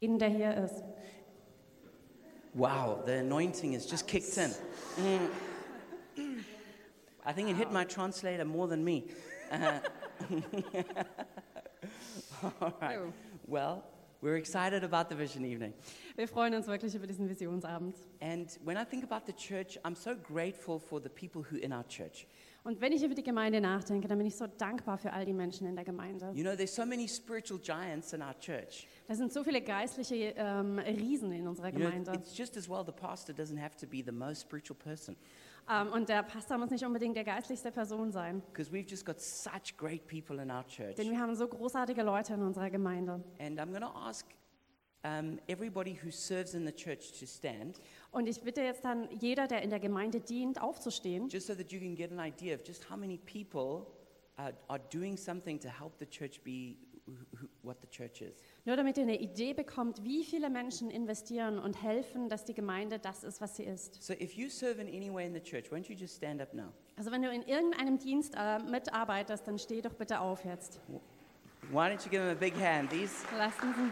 jeden, der hier ist. Wow, the anointing has just kicked in. Mm. I think it hit my translator more than me. Uh, all right. Well, we're excited about the vision evening. Wir freuen uns wirklich über diesen Visionsabend. And when I think about the church, I'm so grateful for the people who in our church. Und wenn ich über die Gemeinde nachdenke, dann bin ich so dankbar für all die Menschen in der Gemeinde. You know, there's so many spiritual giants in our church. Da sind so viele geistliche ähm, Riesen in unserer You know, Gemeinde. it's just as well the pastor doesn't have to be the most spiritual person Ähm, und der Pastor muss nicht unbedingt der geistlichste Person sein. because we've just got such great people in our church. Denn wir haben so großartige Leute in unserer Gemeinde. And I'm going to ask um, everybody who serves in the church to stand, Und ich bitte jetzt dann jeder, der in der Gemeinde dient, aufzustehen, just so that you can get an idea of just how many people are, are doing something to help the church be wh- wh- what the church is. nur damit ihr eine Idee bekommt, wie viele Menschen investieren und helfen, dass die Gemeinde das ist, was sie ist. So if you serve in any way in the church, won't you just stand up now? Also wenn du in irgendeinem Dienst äh, mitarbeitest, dann steh doch bitte auf jetzt. Why don't you give them a big hand? These, Lassen Sie.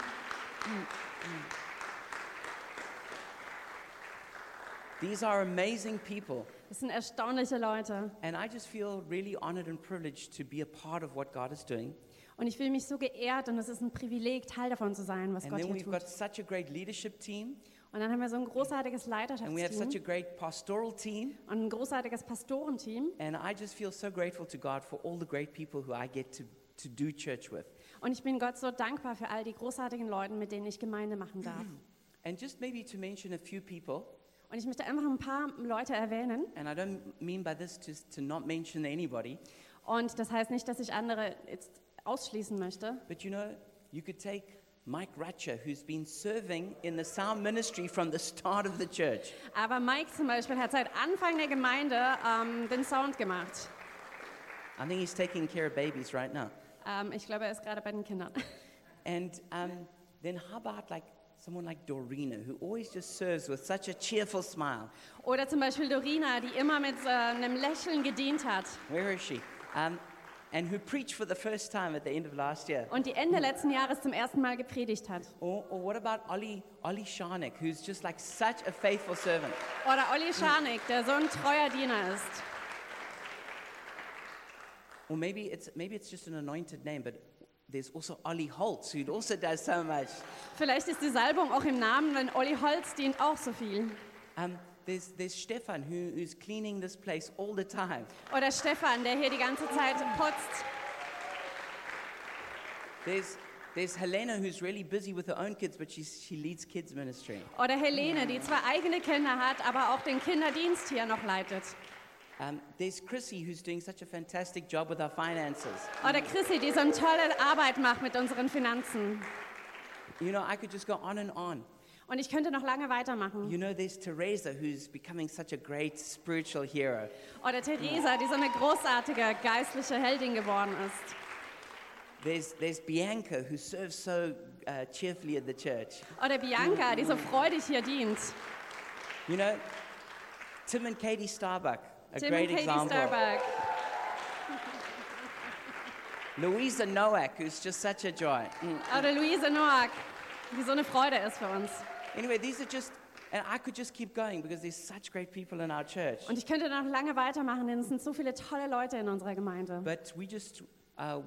These are amazing people. Das sind erstaunliche Leute. And I just feel really honored and privileged to be a part of what God is doing. Und ich fühle mich so geehrt und es ist ein Privileg, Teil davon zu sein, was And Gott then hier we've tut. got such a great leadership team, Und dann haben wir so ein großartiges and we have such a Leiterschaftsteam great pastoral team. und ein großartiges Pastorenteam. And I just feel so grateful to God for all the great people who I get to, to do church with. Und ich bin Gott so dankbar für all die großartigen Leute, mit denen ich Gemeinde machen darf. And just maybe to mention a few people, Und ich möchte einfach ein paar Leute erwähnen. and I don't mean by this to, to not mention anybody, Und das heißt nicht, dass ich andere jetzt ausschließen möchte. but you know, you could take Mike Ratcher, who's been serving in the sound ministry from the start of the church. Aber Mike zum Beispiel hat seit Anfang der Gemeinde ähm, den Sound gemacht. I think he's taking care of babies right now. Ähm, ich glaube, er ist gerade bei den Kindern. And um, then how about like someone like Dorina, who always just serves with such a cheerful smile? Oder zum Beispiel Dorina, die immer mit äh, einem Lächeln gedient hat. Where is she? Um, and who preached for the first time at the end of last year. Und die Ende letzten Jahres zum ersten Mal gepredigt hat. Or, or what about Ollie, Ollie Sharnik, who's just like such a faithful servant? Oder Olli Scharnick, der so ein treuer Diener ist. Or maybe it's, maybe it's just an anointed name, but there's also Ollie Holtz, who also does so much. Vielleicht ist die Salbung auch im Namen, denn Olli Holz dient auch so viel. Um, there's, there's Stefan, who, who's cleaning this place all the time. Oder Stefan, der hier die ganze Zeit putzt. There's, there's Helena, who's really busy with her own kids, but she's, she leads kids ministry. Oder Helene, die zwar eigene Kinder hat, aber auch den Kinderdienst hier noch leitet. Um, there's Chrissy, who's doing such a fantastic job with our finances. Oder Chrissy, die so eine tolle Arbeit macht mit unseren Finanzen. You know, I could just go on and on. Und ich könnte noch lange weitermachen. You know, there's Teresa, who's becoming such a great spiritual hero. Oder Theresa, die so eine großartige geistliche Heldin geworden ist. There's, there's Bianca, who serves so uh, cheerfully at the church. Oder Bianca, die so freudig hier dient. You know, Tim and Katie Starbuck, a Tim great und Katie example. Starbuck. Louisa Nowak, who's just such a joy. Mm. Oder Luise Noack, die so eine Freude ist für uns. Anyway, these are just, and I could just keep going because there's such great people in our church. Und ich könnte noch lange weitermachen, denn es sind so viele tolle Leute in unserer Gemeinde. But we just, uh,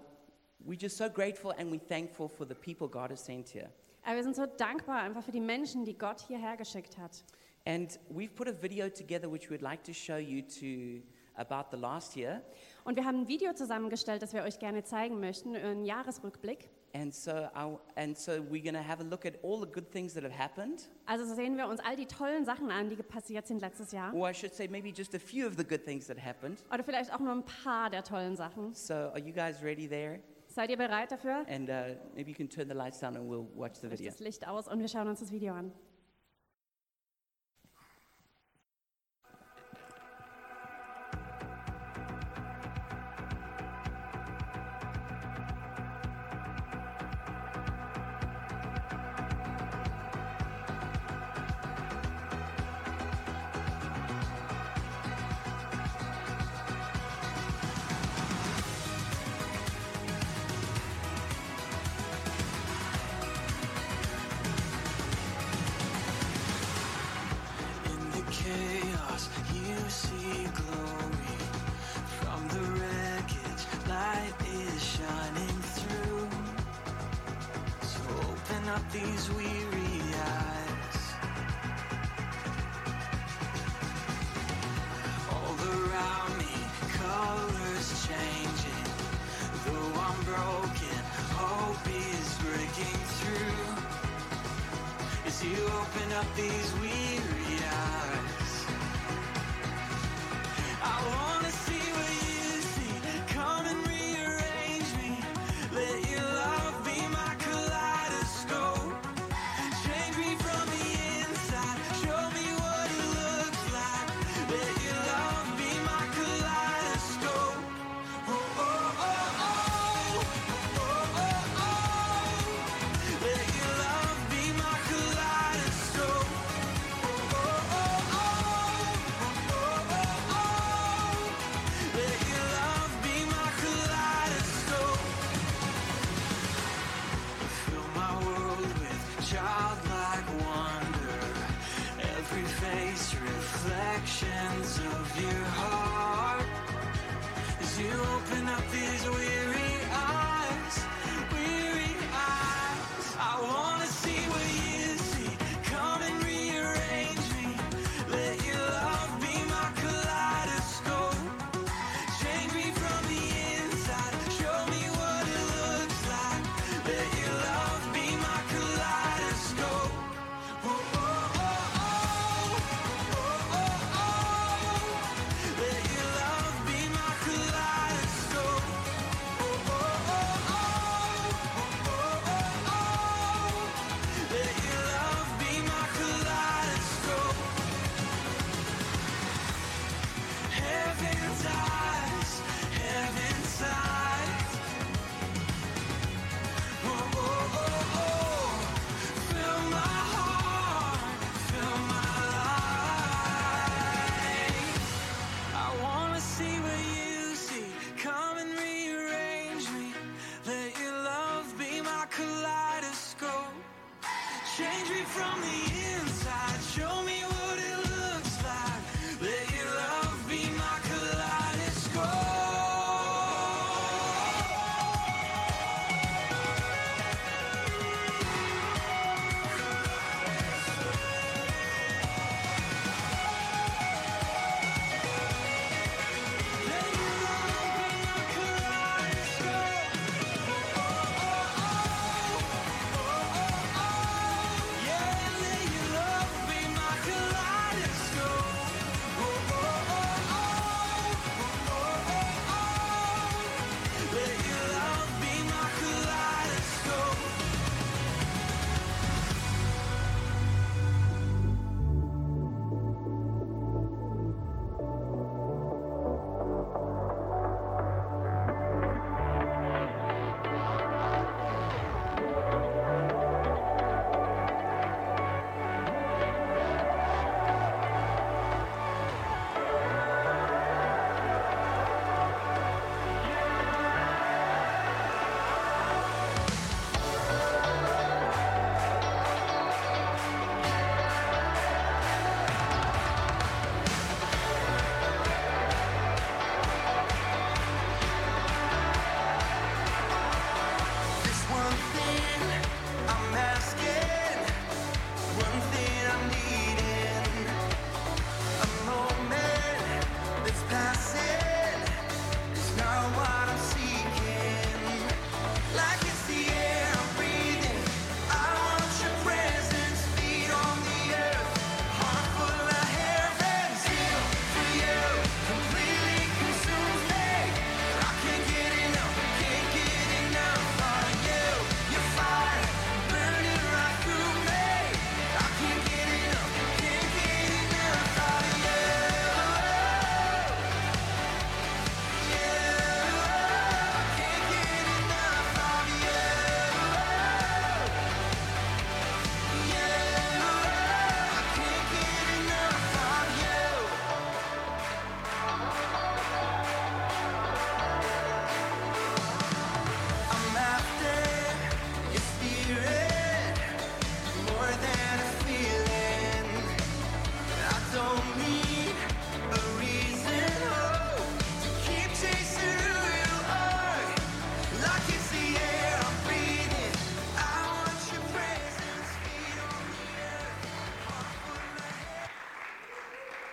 we're just so grateful and we're thankful for the people God has sent here. Aber wir sind so dankbar einfach für die Menschen, die Gott hierher geschickt hat. And we've put a video together which we'd like to show you to about the last year. Und wir haben ein Video zusammengestellt, das wir euch gerne zeigen möchten, einen Jahresrückblick. And so, I, and so we're going to have a look at all the good things that have happened, Also so sehen wir uns all die tollen Sachen an, die passiert sind letztes Jahr. or I should say maybe just a few of the good things that happened. Oder vielleicht auch nur ein paar der tollen Sachen. So are you guys ready there? Seid ihr bereit dafür? And uh, maybe you can turn the lights down and we'll watch the video. das Licht aus und wir schauen uns das Video an. You open up these weary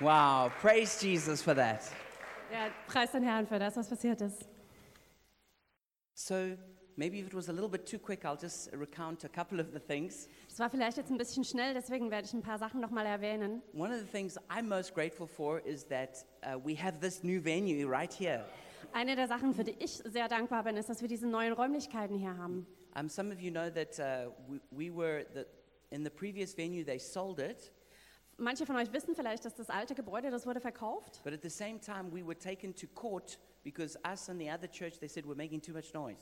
Wow, praise Jesus for that. Ja, preis den Herrn für das, was passiert ist. So maybe if it was a little bit too quick, I'll just recount a couple of the things. Es war vielleicht jetzt ein bisschen schnell, deswegen werde ich ein paar Sachen nochmal erwähnen. One of the things I'm most grateful for is that uh, we have this new venue right here. Eine der Sachen, für die ich sehr dankbar bin, ist, dass wir diese neuen Räumlichkeiten hier haben. Um, some of you know that uh, we, we were the, in the previous venue, they sold it, Manche von euch wissen vielleicht, dass das alte Gebäude, das wurde verkauft. but at the same time, we were taken to court because us and the other church, they said we're making too much noise.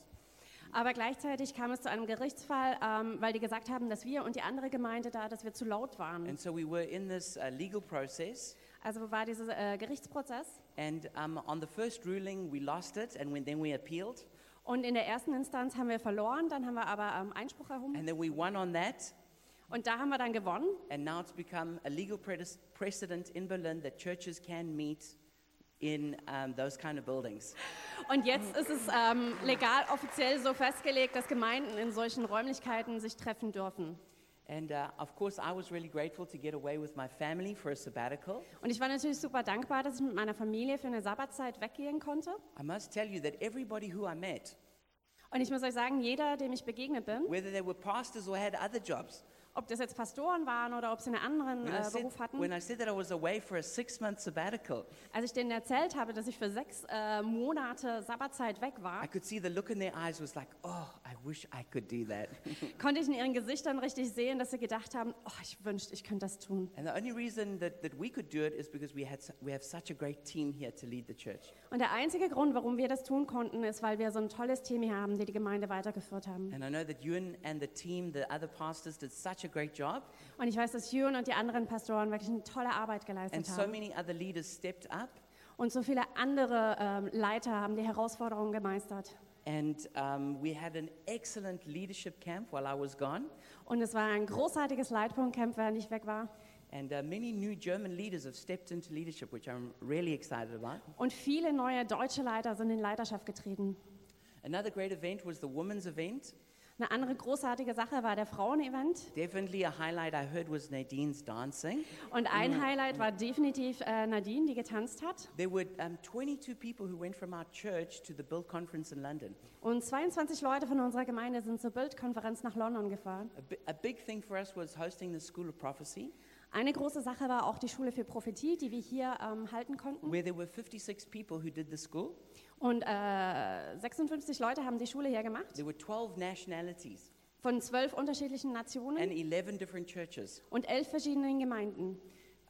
Aber gleichzeitig kam es zu einem Gerichtsfall, ähm, weil die gesagt haben, dass wir und die andere Gemeinde da, dass wir zu laut waren. And so we were in this uh, legal process. Also war dieser äh, Gerichtsprozess. And um, on the first ruling, we lost it, and when, then we appealed. Und in der ersten Instanz haben wir verloren, dann haben wir aber ähm, Einspruch erhoben. And then we won on that, Und da haben wir dann gewonnen. and now it's become a legal preced- precedent in Berlin that churches can meet in um, those kind of buildings. Und jetzt ist es ähm, legal offiziell so festgelegt, dass Gemeinden in solchen Räumlichkeiten sich treffen dürfen. And uh, of course, I was really grateful to get away with my family for a sabbatical. Und ich war natürlich super dankbar, dass ich mit meiner Familie für eine Sabbatzeit weggehen konnte. I must tell you that everybody who I met, Und ich muss euch sagen, jeder, dem ich begegnet bin, whether they were pastors or had other jobs, ob das jetzt Pastoren waren oder ob sie einen anderen when I äh, Beruf hatten, when I said that I was away for a six month sabbatical, als ich denen erzählt habe, dass ich für sechs äh, Monate Sabbatzeit weg war, I could see the look in their eyes was like, oh, I wish I could do that. konnte ich in ihren Gesichtern richtig sehen, dass sie gedacht haben, oh, ich wünschte, ich könnte das tun. and the only reason that, that we could do it is because we, had, we have such a great team here to lead the church. Und der einzige Grund, warum wir das tun konnten, ist, weil wir so ein tolles Team hier haben, die die Gemeinde weitergeführt haben. And I know that you and, and the team, the other pastors, did such a great job. Und ich weiß, dass Jürgen und die anderen Pastoren wirklich eine tolle Arbeit geleistet And so haben. many other leaders stepped up. Und so viele andere ähm, Leiter haben die Herausforderungen gemeistert. And um, we had an excellent leadership camp while I was gone. Und es war ein großartiges Leitpunktcamp, während ich weg war. And uh, many new German leaders have stepped into leadership, which I'm really excited about. Und viele neue deutsche Leiter sind in Leiterschaft getreten. Another great event was the women's event. Eine andere großartige Sache war der Frauenevent. Definitely a highlight I heard was Nadine's dancing. Und ein Highlight war definitiv äh, Nadine, die getanzt hat. There were um, 22 people who went from our church to the Build Conference in London. Und 22 Leute von unserer Gemeinde sind zur Bildkonferenz nach London gefahren. A, bi- a big thing for us was hosting the School of Prophecy, Eine große Sache war auch die Schule für Prophetie, die wir hier ähm, halten konnten. where there were 56 people who did the school. Und äh, 56 Leute haben die Schule hier gemacht, There were 12 nationalities von zwölf unterschiedlichen Nationen and 11 different churches. und elf verschiedenen Gemeinden.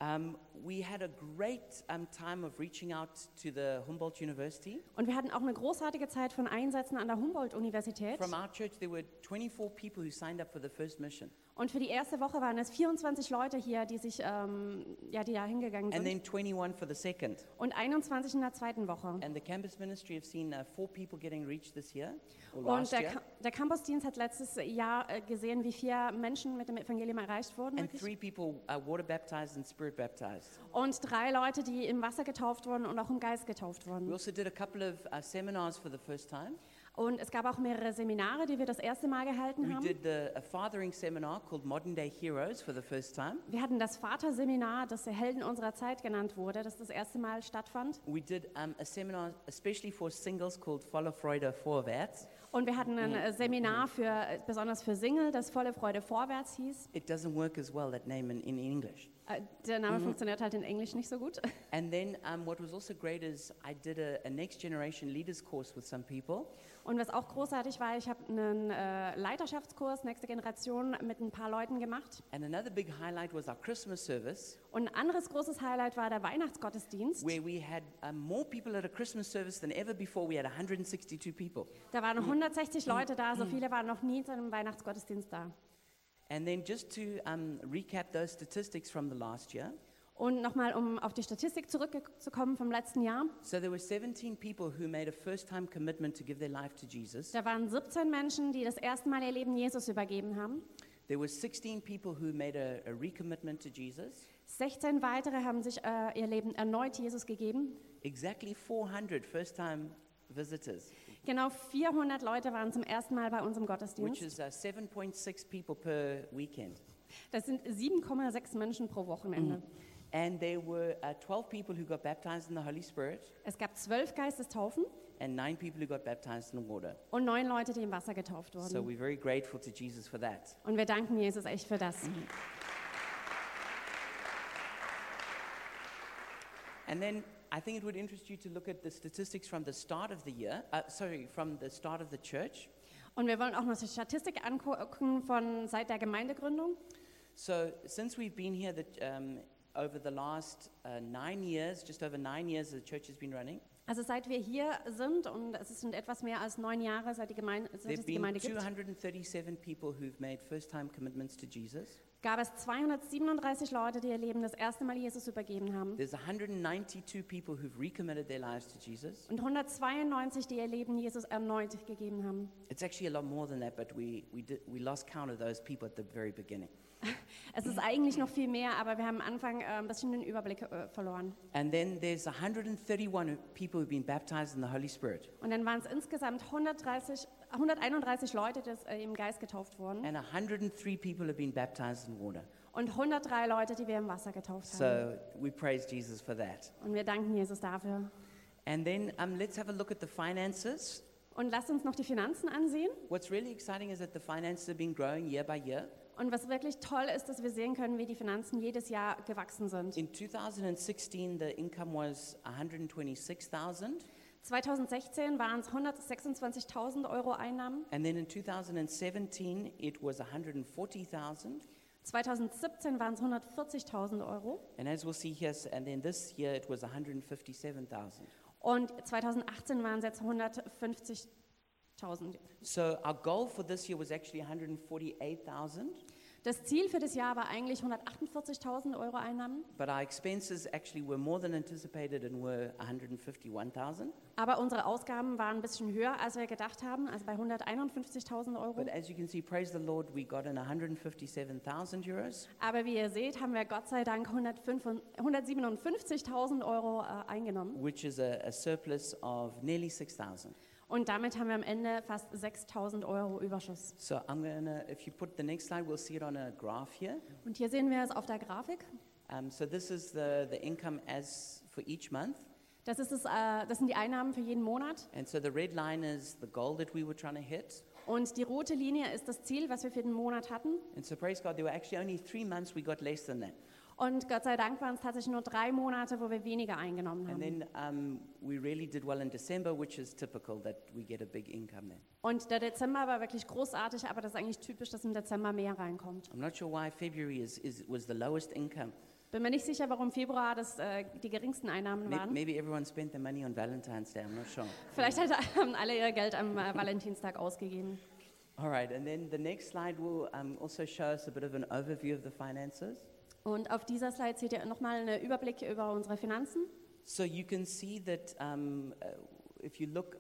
Um, we had a great um, time of reaching out to the Humboldt University. Und wir hatten auch eine großartige Zeit von Einsätzen an der Humboldt-Universität. From our church, there were 24 people who signed up for the first mission. Und für die erste Woche waren es 24 Leute hier, die sich, ähm, ja, die da hingegangen And sind. then 21 for the second. Und 21 in der zweiten Woche. And the campus ministry have seen uh, four people getting reached this year or Und last der, year, der Campusdienst hat letztes Jahr äh, gesehen, wie vier Menschen mit dem Evangelium erreicht wurden. and wirklich. three people uh, water baptized and spirit baptized. Und drei Leute, die im Wasser getauft wurden und auch im Geist getauft We wurden. also did a couple of uh, seminars for the first time. Und es gab auch mehrere Seminare, die wir das erste Mal gehalten We haben. did the, a fathering seminar called Modern Day Heroes for the first time. Wir hatten das Vaterseminar, das der Helden unserer Zeit genannt wurde, das das erste Mal stattfand. We did um, a seminar especially for singles called Volle Freude Vorwärts. Und wir hatten ein äh, Seminar für, äh, besonders für Single, das Volle Freude vorwärts hieß. It doesn't work as well, that name in, in English. Äh, Der Name funktioniert halt in Englisch nicht so gut. And then um, what was also great is I did a, a next generation leaders course with some people. Und was auch großartig war, ich habe einen äh, Leiterschaftskurs Nächste Generation mit ein paar Leuten gemacht. And another big highlight was our Christmas service, Und ein anderes großes Highlight war der Weihnachtsgottesdienst. where we had um, more people at a Christmas service than ever before. We had 162 people. Da waren 160 Leute da, so viele waren noch nie zu einem Weihnachtsgottesdienst da. And then just to um, recap those statistics from the last year. Und nochmal, um auf die Statistik zurückzukommen vom letzten Jahr. So there were 17 people who made a first-time commitment to give their life to Jesus. Da waren 17 Menschen, die das erste Mal ihr Leben Jesus übergeben haben. There were 16 people who made a, a recommitment to Jesus. 16 weitere haben sich äh, ihr Leben erneut Jesus gegeben. Exactly 400 first-time visitors, Genau 400 Leute waren zum ersten Mal bei uns im which Gottesdienst. is uh, 7.6 people per weekend. Das sind 7,6 Menschen pro Wochenende. And there were uh, 12 people who got baptized in the Holy Spirit Es gab zwölf Geistestaufen and nine people who got baptized in water. und neun Leute, die im Wasser getauft So wurden. we're very grateful to Jesus for that. Und wir danken Jesus echt für das. And then I think it would interest you to look at the statistics from the start of the year, uh, sorry, from the start of the church. Und wir wollen auch noch die Statistik angucken von seit der Gemeindegründung. So since we've been here, the, um, over the last uh, nine years, just over nine years, the church has been running. Also seit wir hier sind und es sind etwas mehr als neun Jahre, seit, die Gemeinde, seit es die Gemeinde gibt, 237 people who've made first-time commitments to Jesus. Gab es 237 Leute, die ihr Leben das erste Mal Jesus übergeben haben. There's 192 people who've recommitted their lives to Jesus. Und 192, die ihr Leben Jesus erneut gegeben haben. It's actually a lot more than that, but we, we, did, we lost count of those people at the very beginning. Es ist eigentlich noch viel mehr, aber wir haben am Anfang äh, ein bisschen den Überblick äh, verloren. And then there's 131 people who've been baptized in the Holy Spirit, Und dann waren es insgesamt 130, 131 Leute, die äh, im Geist getauft wurden. and 103 people have been baptized in water. Und 103 Leute, die wir im Wasser getauft haben. So we praise Jesus for that. Und wir danken Jesus dafür. And then um, let's have a look at the finances. Und lasst uns noch die Finanzen ansehen. What's really exciting is that the finances have been growing year by year. Und was wirklich toll ist, dass wir sehen können, wie die Finanzen jedes Jahr gewachsen sind. In 2016, the income was 126,000, 2016 waren es 126.000 Euro Einnahmen. and then in 2017, it was 140,000. 2017 waren es 140.000 Euro. And as we'll see here, and then this year it was 157,000. Und 2018 waren es jetzt 150.000. So our goal for this year was actually 148,000, Das Ziel für das Jahr war eigentlich 148.000 Euro Einnahmen. but our expenses actually were more than anticipated and were 151,000. Aber unsere Ausgaben waren ein bisschen höher, als wir gedacht haben, also bei 151.000 Euro. But as you can see, praise the Lord, we got in 157,000 euros. Aber wie ihr seht, haben wir Gott sei Dank 105 157.000 Euro äh, eingenommen. which is a, a surplus of nearly 6,000. Und damit haben wir am Ende fast 6.000 Euro Überschuss. So I'm gonna, if you put the next slide, we'll see it on a graph here. Und hier sehen wir es auf der Grafik. Um, so this is the, the income as for each month. Das, ist es, äh, das sind die Einnahmen für jeden Monat. And so the red line is the goal that we were trying to hit. Und die rote Linie ist das Ziel, was wir für den Monat hatten. And so praise God, there were actually only three months we got less than that. Und Gott sei Dank waren es tatsächlich nur drei Monate, wo wir weniger eingenommen And haben. then um, we really did well in December, which is typical that we get a big income then. Und der Dezember war wirklich großartig, aber das ist eigentlich typisch, dass im Dezember mehr reinkommt. I'm not sure why February is, is, was the lowest income. Bin mir nicht sicher, warum Februar das äh, die geringsten Einnahmen May- waren. Maybe everyone spent their money on Valentine's Day, I'm not sure. Vielleicht hat- haben alle ihr Geld am äh, Valentinstag ausgegeben. All right, and then the next slide will um, also show us a bit of an overview of the finances. Und auf dieser Slide seht ihr nochmal einen Überblick über unsere Finanzen. So you can see that um, uh, if you look,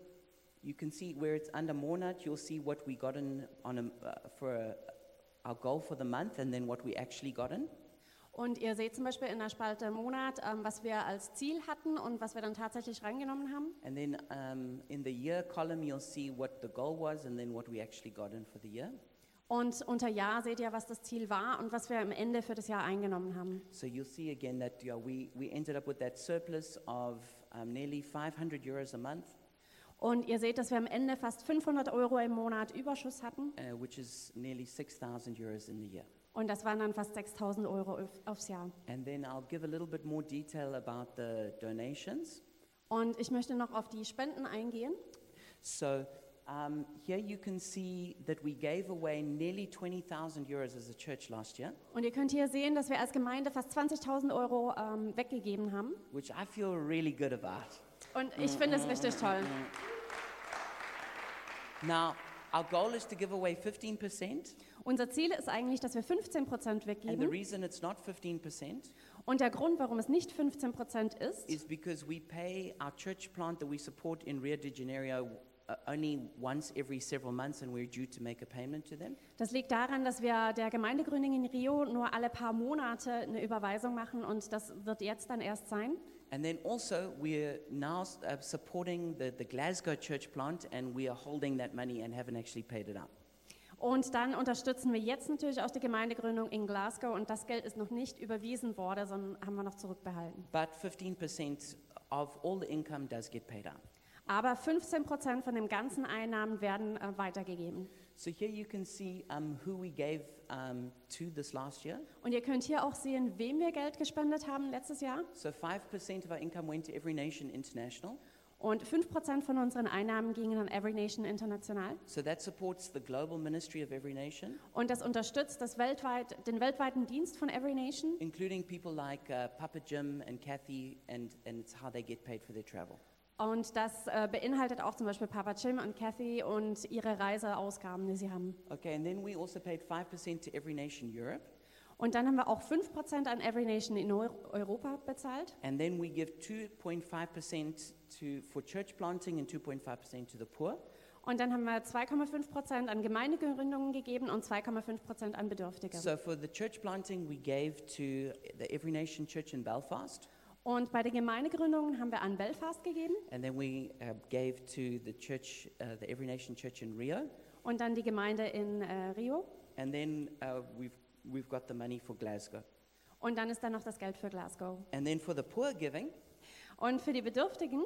you can see where it's under Monat, you'll see what we got in on a, uh, for a, our goal for the month and then what we actually got in. Und ihr seht zum Beispiel in der Spalte Monat, ähm, was wir als Ziel hatten und was wir dann tatsächlich reingenommen haben. And then um, in the year column, you'll see what the goal was and then what we actually got in for the year. Und unter Jahr seht ihr, was das Ziel war und was wir am Ende für das Jahr eingenommen haben. So you'll see again that know, we, we ended up with that surplus of um, nearly 500 euros a month, Und ihr seht, dass wir am Ende fast 500 Euro im Monat Überschuss hatten. uh, which is nearly 6,000 euros in the year. Und das waren dann fast 6000 Euro auf- aufs Jahr. And then I'll give a little bit more detail about the donations. Und ich möchte noch auf die Spenden eingehen. So um, here you can see that we gave away nearly 20,000 euros as a church last year, Und ihr könnt hier sehen, dass wir als Gemeinde fast 20.000 Euro ähm, weggegeben haben. which I feel really good about. Und ich finde es richtig toll. Now, our goal is to give away 15%, Unser Ziel ist eigentlich, dass wir 15 Prozent and the weggeben. reason it's not 15% Und der Grund, warum es nicht 15 Prozent ist, is because we pay our church plant that we support in Rio de Janeiro only once every several months, and we're due to make a payment to them. das liegt daran, dass wir der Gemeindegründung in Rio nur alle paar Monate eine Überweisung machen und das wird jetzt dann erst sein. And then also, we're now uh, supporting the, the Glasgow church plant, and we are holding that money and haven't actually paid it out. Und dann unterstützen wir jetzt natürlich auch die Gemeindegründung in Glasgow und das Geld ist noch nicht überwiesen worden, sondern haben wir noch zurückbehalten. But 15% of all the income does get paid out. Aber 15 Prozent von den ganzen Einnahmen werden äh, weitergegeben. So here you can see um, who we gave um, to this last year. Und ihr könnt hier auch sehen, wem wir Geld gespendet haben letztes Jahr. So 5% of our income went to Every Nation International. Und 5 Prozent von unseren Einnahmen gingen an Every Nation International. So that supports the global ministry of Every Nation, Und das unterstützt das weltweit, den weltweiten Dienst von Every Nation. including people like uh, Papa Jim and Kathy, and, and it's how they get paid for their travel. Und das äh, beinhaltet auch zum Beispiel Papa Jim und Kathy und ihre Reiseausgaben, die sie haben. Okay, and then we also paid 5% to Every Nation Europe, Und dann haben wir auch 5 Prozent an Every Nation in Eu Europa bezahlt. and then we give 2.5% to, for church planting and 2.5% to the poor. Und dann haben wir 2,5 Prozent an Gemeindegründungen gegeben und 2,5 Prozent an Bedürftige. So for the church planting, we gave to the Every Nation Church in Belfast, Und bei den Gemeindegründungen haben wir an Belfast gegeben and then we uh, gave to the church, uh, the Every Nation Church in Rio, und dann die Gemeinde in äh, Rio. and then uh, we've, we've got the money for Glasgow. Und dann ist da noch das Geld für Glasgow. And then for the poor giving, Und für die Bedürftigen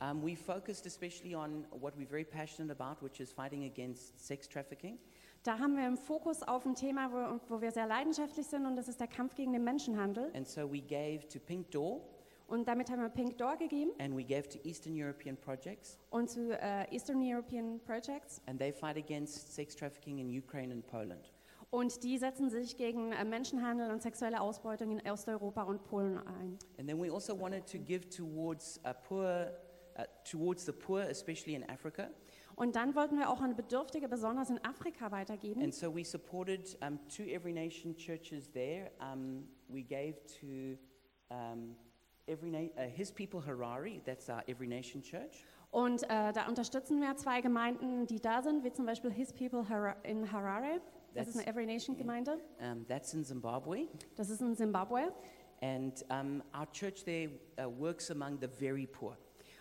um, we focused especially on what we're very passionate about, which is fighting against sex trafficking. Da haben wir im Fokus auf ein Thema, wo, wo wir sehr leidenschaftlich sind, und das ist der Kampf gegen den Menschenhandel. And so we gave to Pink Door, Und damit haben wir Pink Door gegeben and we gave to Eastern European projects, und zu äh, Eastern European Projects. and they fight against sex trafficking in Ukraine and Poland. Und die setzen sich gegen äh, Menschenhandel und sexuelle Ausbeutung in Osteuropa und Polen ein. And then we also wanted to give towards uh, poor, uh, towards the poor, especially in Africa. Und dann wollten wir auch an Bedürftige, besonders in Afrika, weitergeben. And so we supported um, two Every Nation churches there. Um, we gave to um, uh, His People Harare, that's our Every Nation church. Und äh, da unterstützen wir zwei Gemeinden, die da sind, wie zum Beispiel His People Hara in Harare. Das ist That's- eine Every Nation Gemeinde. Um, that's in Zimbabwe. Das ist in Zimbabwe. And um, our church there uh, works among the very poor.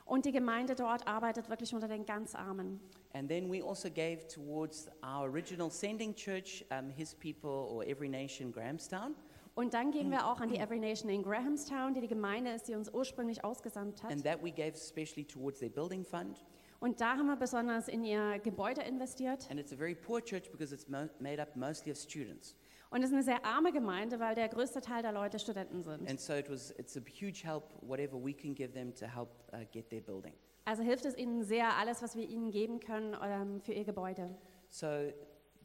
Und die Gemeinde dort arbeitet wirklich unter den ganz Armen. And then we also gave towards our original sending church, um, His People or Every Nation Grahamstown. Und dann gehen wir auch an die Every Nation in Grahamstown, die die Gemeinde ist, die uns ursprünglich ausgesandt hat. And that we gave especially towards their building fund. Und da haben wir besonders in ihr Gebäude investiert. And it's a very poor church because it's made up mostly of students. Und es ist eine sehr arme Gemeinde, weil der größte Teil der Leute Studenten sind. And so it was, it's a huge help, whatever we can give them to help uh, get their building. Also hilft es ihnen sehr, alles, was wir ihnen geben können ähm, für ihr Gebäude. So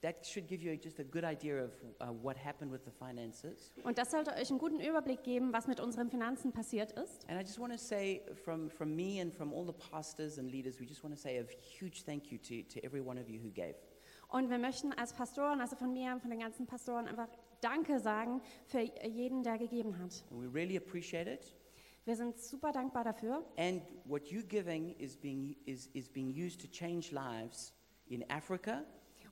that should give you just a good idea of uh, what happened with the finances. Und das sollte euch einen guten Überblick geben, was mit unseren Finanzen passiert ist. And I just want to say from, from me and from all the pastors and leaders, we just want to say a huge thank you to, to every one of you who gave. Und wir möchten als Pastoren, also von mir und von den ganzen Pastoren, einfach Danke sagen für jeden, der gegeben hat. And we really appreciate it. Wir sind super dankbar dafür. And what you're giving is being, is, is being used to change lives in Africa,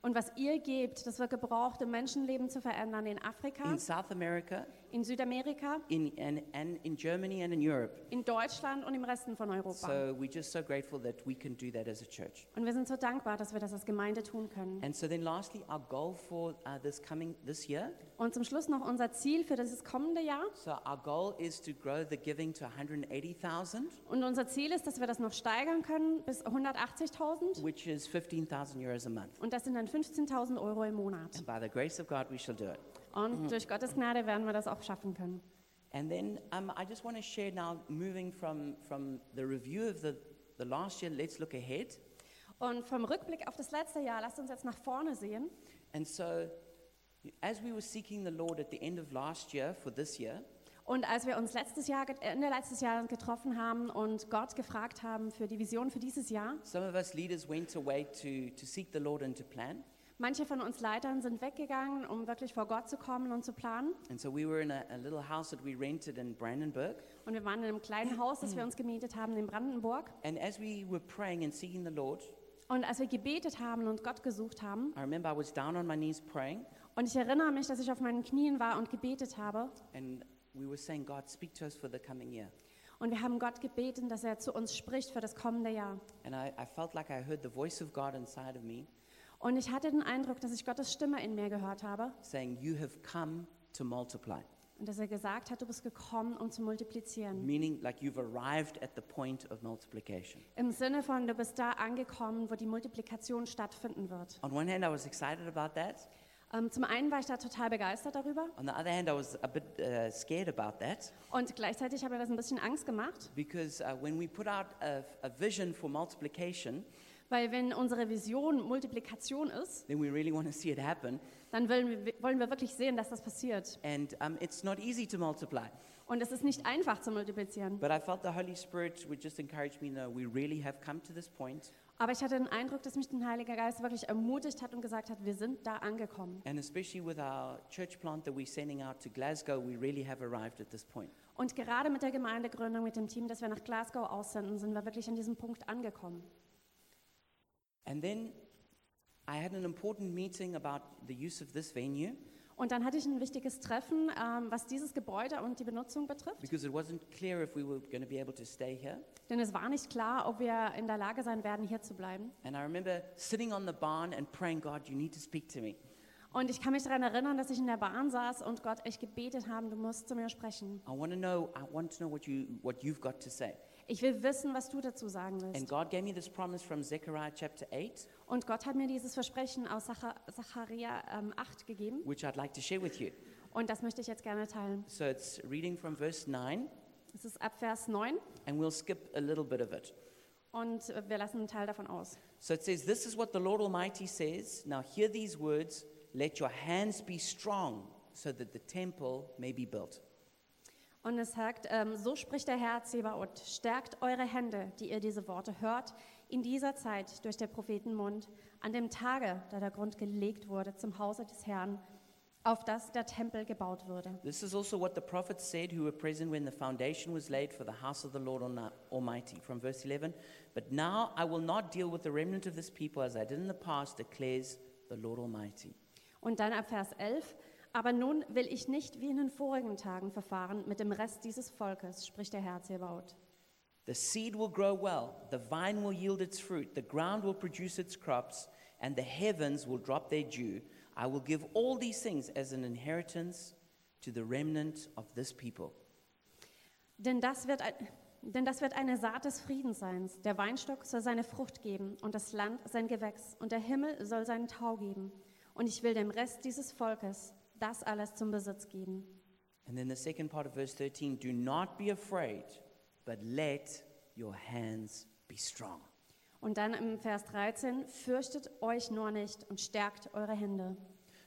Und was ihr gebt, das wird gebraucht, um Menschenleben zu verändern in Afrika, in South America, in Südamerika, in, and, and in Germany and in Europe. in Deutschland und im Resten von Europa. So we're just so grateful that we can do that as a church. Und wir sind so dankbar, dass wir das als Gemeinde tun können. And so then lastly, our goal for uh, this coming, this year, Und zum Schluss noch unser Ziel für dieses kommende Jahr. so our goal is to grow the giving to 180,000, Und unser Ziel ist, dass wir das noch steigern können bis 180.000. which is 15,000 euros a month. Und das sind dann 15.000 Euro im Monat. And by the grace of God, we shall do it. Und durch Gottes Gnade werden wir das auch schaffen können. And then um, I just want to share now, moving from, from the review of the, the last year, let's look ahead. Und vom Rückblick auf das letzte Jahr, lasst uns jetzt nach vorne sehen. And so, as we were seeking the Lord at the end of last year for this year, Und als wir uns letztes Jahr, get- Ende letztes Jahr getroffen haben und Gott gefragt haben für die Vision für dieses Jahr, some of us leaders went away to, to seek the Lord and to plan. Manche von uns Leitern sind weggegangen, um wirklich vor Gott zu kommen und zu planen. And so we were in a, a little house that we rented in Brandenburg. Und wir waren in einem kleinen Haus, das wir uns gemietet haben in Brandenburg. And as we were praying and seeking the Lord, Und als wir gebetet haben und Gott gesucht haben, I remember I was down on my knees praying, und ich erinnere mich, dass ich auf meinen Knien war und gebetet habe, and we were saying, God, speak to us for the coming year. und wir haben Gott gebeten, dass er zu uns spricht für das kommende Jahr. And I, I felt like I heard the voice of God inside of me. Und ich hatte den Eindruck, dass ich Gottes Stimme in mir gehört habe saying, You have come to multiply. und dass er gesagt hat, du bist gekommen, um zu multiplizieren. Meaning, like you've arrived at the point of multiplication. Im Sinne von, du bist da angekommen, wo die Multiplikation stattfinden wird. On one hand, I was excited about that. Ähm, zum einen war ich da total begeistert darüber On the other hand, I was a bit uh, scared about that und gleichzeitig habe mir das ein bisschen Angst gemacht, because uh, when we put out a, a vision for multiplication, weil wenn unsere Vision Multiplikation ist, then we really want to see it happen. dann wollen wir, wollen wir wirklich sehen, dass das passiert. And um, it's not easy to multiply. Und es ist nicht einfach zu multiplizieren. But I felt the Holy Spirit would just encourage me no, we really have come to this point. Aber ich hatte den Eindruck, dass mich der Heilige Geist wirklich ermutigt hat und gesagt hat, wir sind da angekommen. And especially with our church plant that we're sending out to Glasgow, we really have arrived at this point. Und gerade mit der Gemeindegründung, mit dem Team, das wir nach Glasgow aussenden, sind wir wirklich an diesem Punkt angekommen. And then I had an important meeting about the use of this venue Und dann hatte ich ein wichtiges Treffen, ähm, was dieses Gebäude und die Benutzung betrifft. because it wasn't clear if we were going to be able to stay here. Denn es war nicht klar, ob wir in der Lage sein werden, hier zu bleiben. And I remember sitting on the barn and praying, God, you need to speak to me. Und ich kann mich daran erinnern, dass ich in der Bahn saß und Gott echt gebetet habe, du musst zu mir sprechen. I want to know, I want to know what, you, what you've got to say. Ich will wissen, was du dazu sagen And willst. God gave me this promise from Zechariah chapter 8, Und Gott hat mir dieses Versprechen aus Zacha- Zacharia ähm, 8 gegeben. which I'd like to share with you. Und das möchte ich jetzt gerne teilen. So it's reading from verse 9, Es ist ab Vers 9 and we'll skip a little bit of it. und äh, wir lassen einen Teil davon aus. So it says, This is what the Lord Almighty says. Now hear these words let your hands be strong, so that the temple may be built. Und es sagt, ähm, so spricht der Herr Zebaoth, stärkt eure Hände, die ihr diese Worte hört, in dieser Zeit durch der Prophetenmund, an dem Tage, da der Grund gelegt wurde zum Hause des Herrn, auf das der Tempel gebaut würde. This is also what the prophets said who were present when the foundation was laid for the house of the Lord Almighty. From verse 11, But now I will not deal with the remnant of this people as I did in the past, declares the Lord Almighty. Und dann ab Vers 11, aber nun will ich nicht wie in den vorigen Tagen verfahren mit dem Rest dieses Volkes, spricht der Herr Zebaoth. The seed will grow well, the vine will yield its fruit, the ground will produce its crops, and the heavens will drop their dew. I will give all these things as an inheritance to the remnant of this people. Denn das, wird, ein- denn das wird eine Saat des Friedens sein. Der Weinstock soll seine Frucht geben und das Land sein Gewächs und der Himmel soll seinen Tau geben. Und ich will dem Rest dieses Volkes das alles zum Besitz geben. And then the second part of verse 13 do not be afraid, but let your hands be strong. Und dann im Vers 13, fürchtet euch nur nicht und stärkt eure Hände.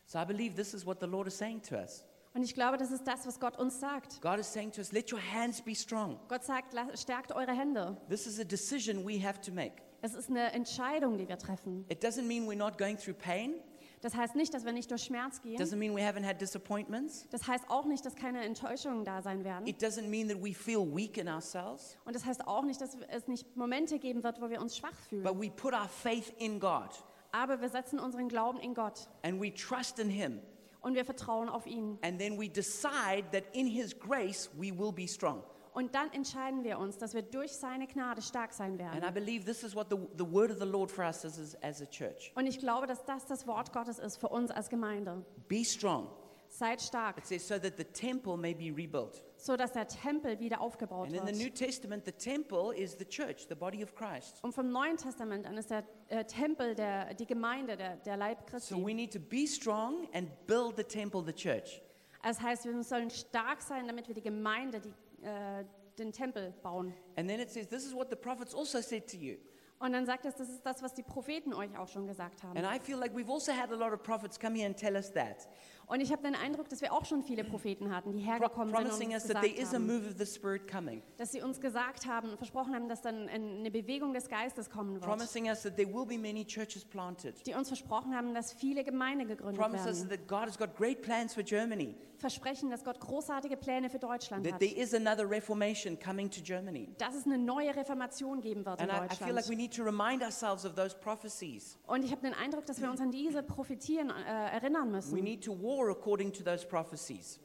So I believe this is what the Lord is saying to us. Und ich glaube, das ist das, was Gott uns sagt. God is saying to us, let your hands be strong. Gott sagt, stärkt eure Hände. This is a decision we have to make. Es ist eine Entscheidung, die wir treffen. It doesn't mean we're not going through pain, Das heißt nicht, dass wir nicht durch Schmerz gehen. doesn't mean we haven't had disappointments. Das heißt auch nicht, dass keine Enttäuschungen da sein werden. It doesn't mean that we feel weak in ourselves, Und das heißt auch nicht, dass es nicht Momente geben wird, wo wir uns schwach fühlen. but we put our faith in God Aber wir setzen unseren Glauben in Gott and we trust in Him. und wir vertrauen auf ihn. And then we decide that in His grace we will be strong. Und dann entscheiden wir uns, dass wir durch seine Gnade stark sein And I werden. believe this is what the, the word of the Lord for us is as, as a church. Und ich glaube, dass das das Wort Gottes ist für uns als Gemeinde. Be strong. Seid stark, It says, so that the temple may be rebuilt. so dass der Tempel wieder aufgebaut And in the New wird. Testament, the temple is the church, the body of Christ. Und vom Neuen Testament an ist der äh, Tempel der, die Gemeinde, der, der Leib So Christi. we need to be strong and build the temple, the church. Das heißt, wir sollen stark sein, damit wir die Gemeinde, die, äh, den Tempel bauen. And then it says, this is what the prophets also said to you. Und dann sagt es, das ist das, was die Propheten euch auch schon gesagt haben. And I feel like we've also had a lot of prophets come here and tell us that, Und ich habe den Eindruck, dass wir auch schon viele Propheten hatten, die pro- hergekommen sind und uns gesagt haben, dass sie uns gesagt haben, versprochen haben, dass dann eine Bewegung des Geistes kommen wird. promising us that there will be many churches planted, Die uns versprochen haben, dass viele Gemeinde gegründet werden. that God has got great plans for Germany, Versprechen, dass Gott großartige Pläne für Deutschland that hat. there is another reformation coming to Germany. Dass es eine neue Reformation geben wird in And I, feel like we Deutschland. need to remind ourselves of those prophecies. Und ich habe den Eindruck, dass wir uns an diese Prophetien äh, erinnern We müssen. need to war according to those prophecies.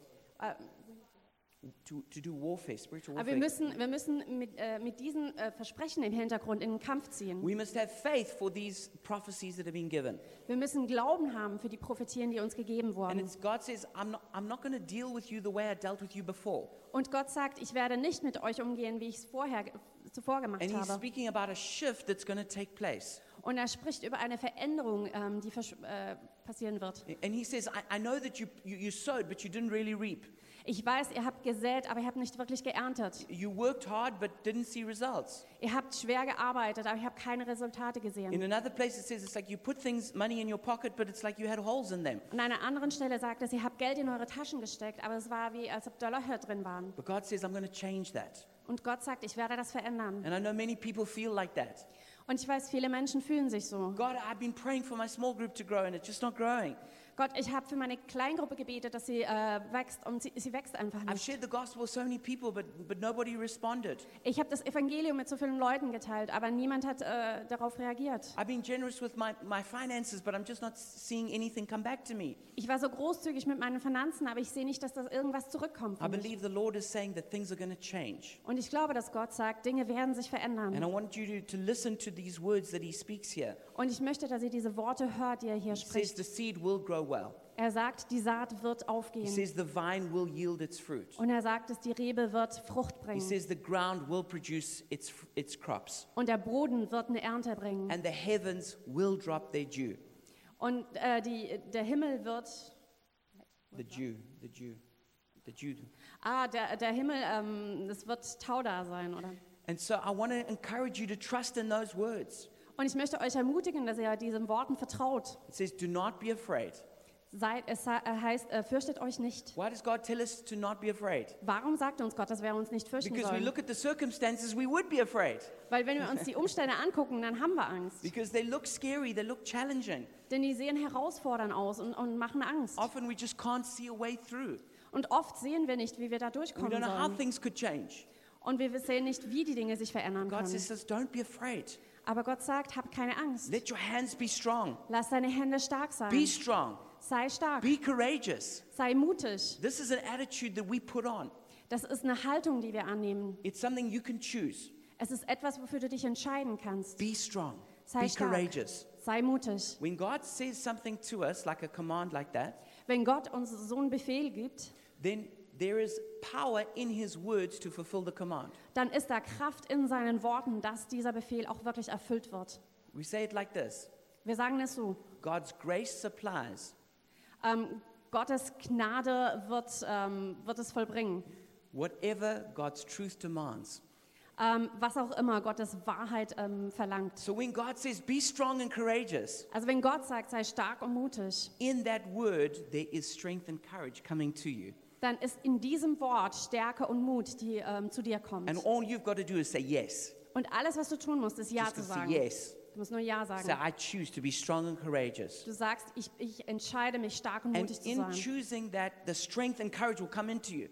To, to do warfare, spiritual Aber wir warfare. müssen, wir müssen mit, äh, mit diesen äh, Versprechen im Hintergrund in den Kampf ziehen. We must have faith for these prophecies that have been given. Wir müssen Glauben haben für die Prophetien, die uns gegeben And wurden. it's, God says, I'm not, I'm not going to deal with you the way I dealt with you before. Und Gott sagt, ich werde nicht mit euch umgehen, wie ich es vorher zuvor gemacht And He's habe. speaking about a shift that's going to take place. Und er spricht über eine Veränderung, ähm, die versch- äh, passieren wird. And He says, I, I know that you, you, you sowed, but you didn't really reap. Ich weiß, ihr habt gesät, aber ihr habt nicht wirklich geerntet. You worked hard, but didn't see results. Ihr habt schwer gearbeitet, aber ihr habt keine Resultate In gesehen. another place, it says it's like you put things, money in your pocket, but it's like you had holes in them. An einer anderen Stelle sagt es, ihr habt Geld in eure Taschen gesteckt, aber es war wie, als ob da Löcher drin waren. But God says, I'm going to change that. Und Gott sagt, ich werde das verändern. And I know many people feel like that. Und ich weiß, viele Menschen fühlen sich so. God, I've been praying for my small group to grow, and it's just not growing. Gott, ich habe für meine Kleingruppe gebetet, dass sie äh, wächst und sie, sie wächst einfach I've nicht. shared the gospel with so many people, but, but nobody responded. Ich habe das Evangelium mit so vielen Leuten geteilt, aber niemand hat äh, darauf reagiert. I've been generous with my, my finances, but I'm just not seeing anything come back to me. Ich war so großzügig mit meinen Finanzen, aber ich sehe nicht, dass das irgendwas zurückkommt. I believe the Lord is saying that things are going to change. Und ich glaube, dass Gott sagt, Dinge werden sich And verändern. I want you to, to listen to these words that He speaks here. Und ich möchte, dass ihr diese Worte hört, die er hier He says spricht. the seed will grow well. Er sagt, die Saat wird He aufgehen. says the vine will yield its fruit. Und er sagt, dass die Rebe wird Frucht He bringen. says the ground will produce its, its crops. Und der Boden wird eine Ernte bringen. And the heavens will drop their dew. Und äh, die, der Himmel wird, The dew, the dew, the dew. ah, der, der Himmel, ähm, es wird Tau da sein, oder? And so I want to encourage you to trust in those words. Und ich möchte euch ermutigen, dass ihr diesen Worten vertraut. It says, Do not be afraid. Seid, es heißt, äh, fürchtet euch nicht. Why does God tell us to not be afraid? Warum sagt uns Gott, dass wir uns nicht fürchten Because we sollen? look at the circumstances, we would be afraid. Weil wenn wir uns die Umstände angucken, dann haben wir Angst. Because they look scary, they look challenging. Denn die sehen herausfordernd aus und, und machen Angst. Often we just can't see a way through. Und oft sehen wir nicht, wie wir da We durchkommen don't know how sollen. things could change. Und wir sehen nicht, wie die Dinge sich verändern God können. says, don't be afraid. Aber Gott sagt, hab keine Angst. Let your hands be strong. Lass deine Hände stark Be sein. strong. Sei stark. Be courageous. Sei mutig. This is an attitude that we put on. Das ist eine Haltung, die wir annehmen. It's something you can choose. Es ist etwas, wofür du dich entscheiden kannst. Be strong. Sei Be stark. courageous. Sei mutig. When God says something to us, like a command like that, Wenn Gott uns so einen Befehl gibt, then there is power in His words to fulfill the command. dann ist da Kraft in seinen Worten, dass dieser Befehl auch wirklich erfüllt wird. We say it like this Wir sagen es so. God's grace supplies Ähm, Gottes Gnade wird, ähm, wird es vollbringen. whatever God's truth demands. Ähm, was auch immer Gottes Wahrheit ähm, verlangt. So when God says, be strong and courageous, Also wenn Gott sagt, sei stark und mutig, in that word, there is strength and courage coming to you. Dann ist in diesem Wort Stärke und Mut, die ähm, zu dir kommt. And all you've got to do is say yes. Und alles, was du tun musst, ist Ja Just zu to say sagen. yes. Du musst nur Ja Say, sagen. I choose to be strong and courageous. Du sagst, ich, ich entscheide mich, stark und And mutig zu in sein. choosing that, the strength and courage will come into you.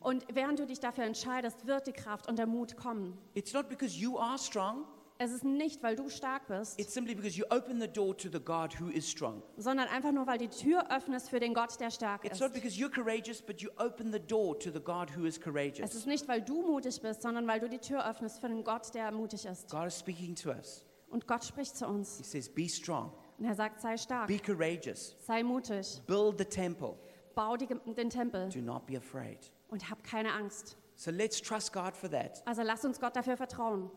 Und während du dich dafür entscheidest, wird die Kraft und der Mut kommen. It's not because you are strong, Es ist nicht, weil du stark bist, it's simply because you open the door to the God who is strong. sondern einfach nur, weil die Tür öffnest für den Gott, der stark It's ist. not because you're courageous, but you open the door to the God who is Es courageous. ist nicht, weil du mutig bist, sondern weil du die Tür öffnest für den Gott, der mutig ist. God is speaking to us. Und Gott spricht zu uns. He says, Be strong, Und er sagt, sei stark, be courageous, sei mutig, build the temple, bau die, den Tempel do not be afraid. und hab keine Angst. So let's trust God for that. Also lass uns Gott dafür vertrauen.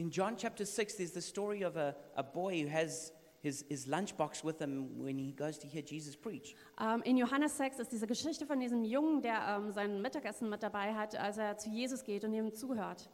In John chapter 6, there's the story of a, a boy who has his, his lunchbox with him when he goes to hear Jesus preach. Ähm, in Johannes 6 ist diese Geschichte von diesem Jungen, der ähm, sein Mittagessen mit dabei hat, als er zu Jesus geht und ihm zuhört.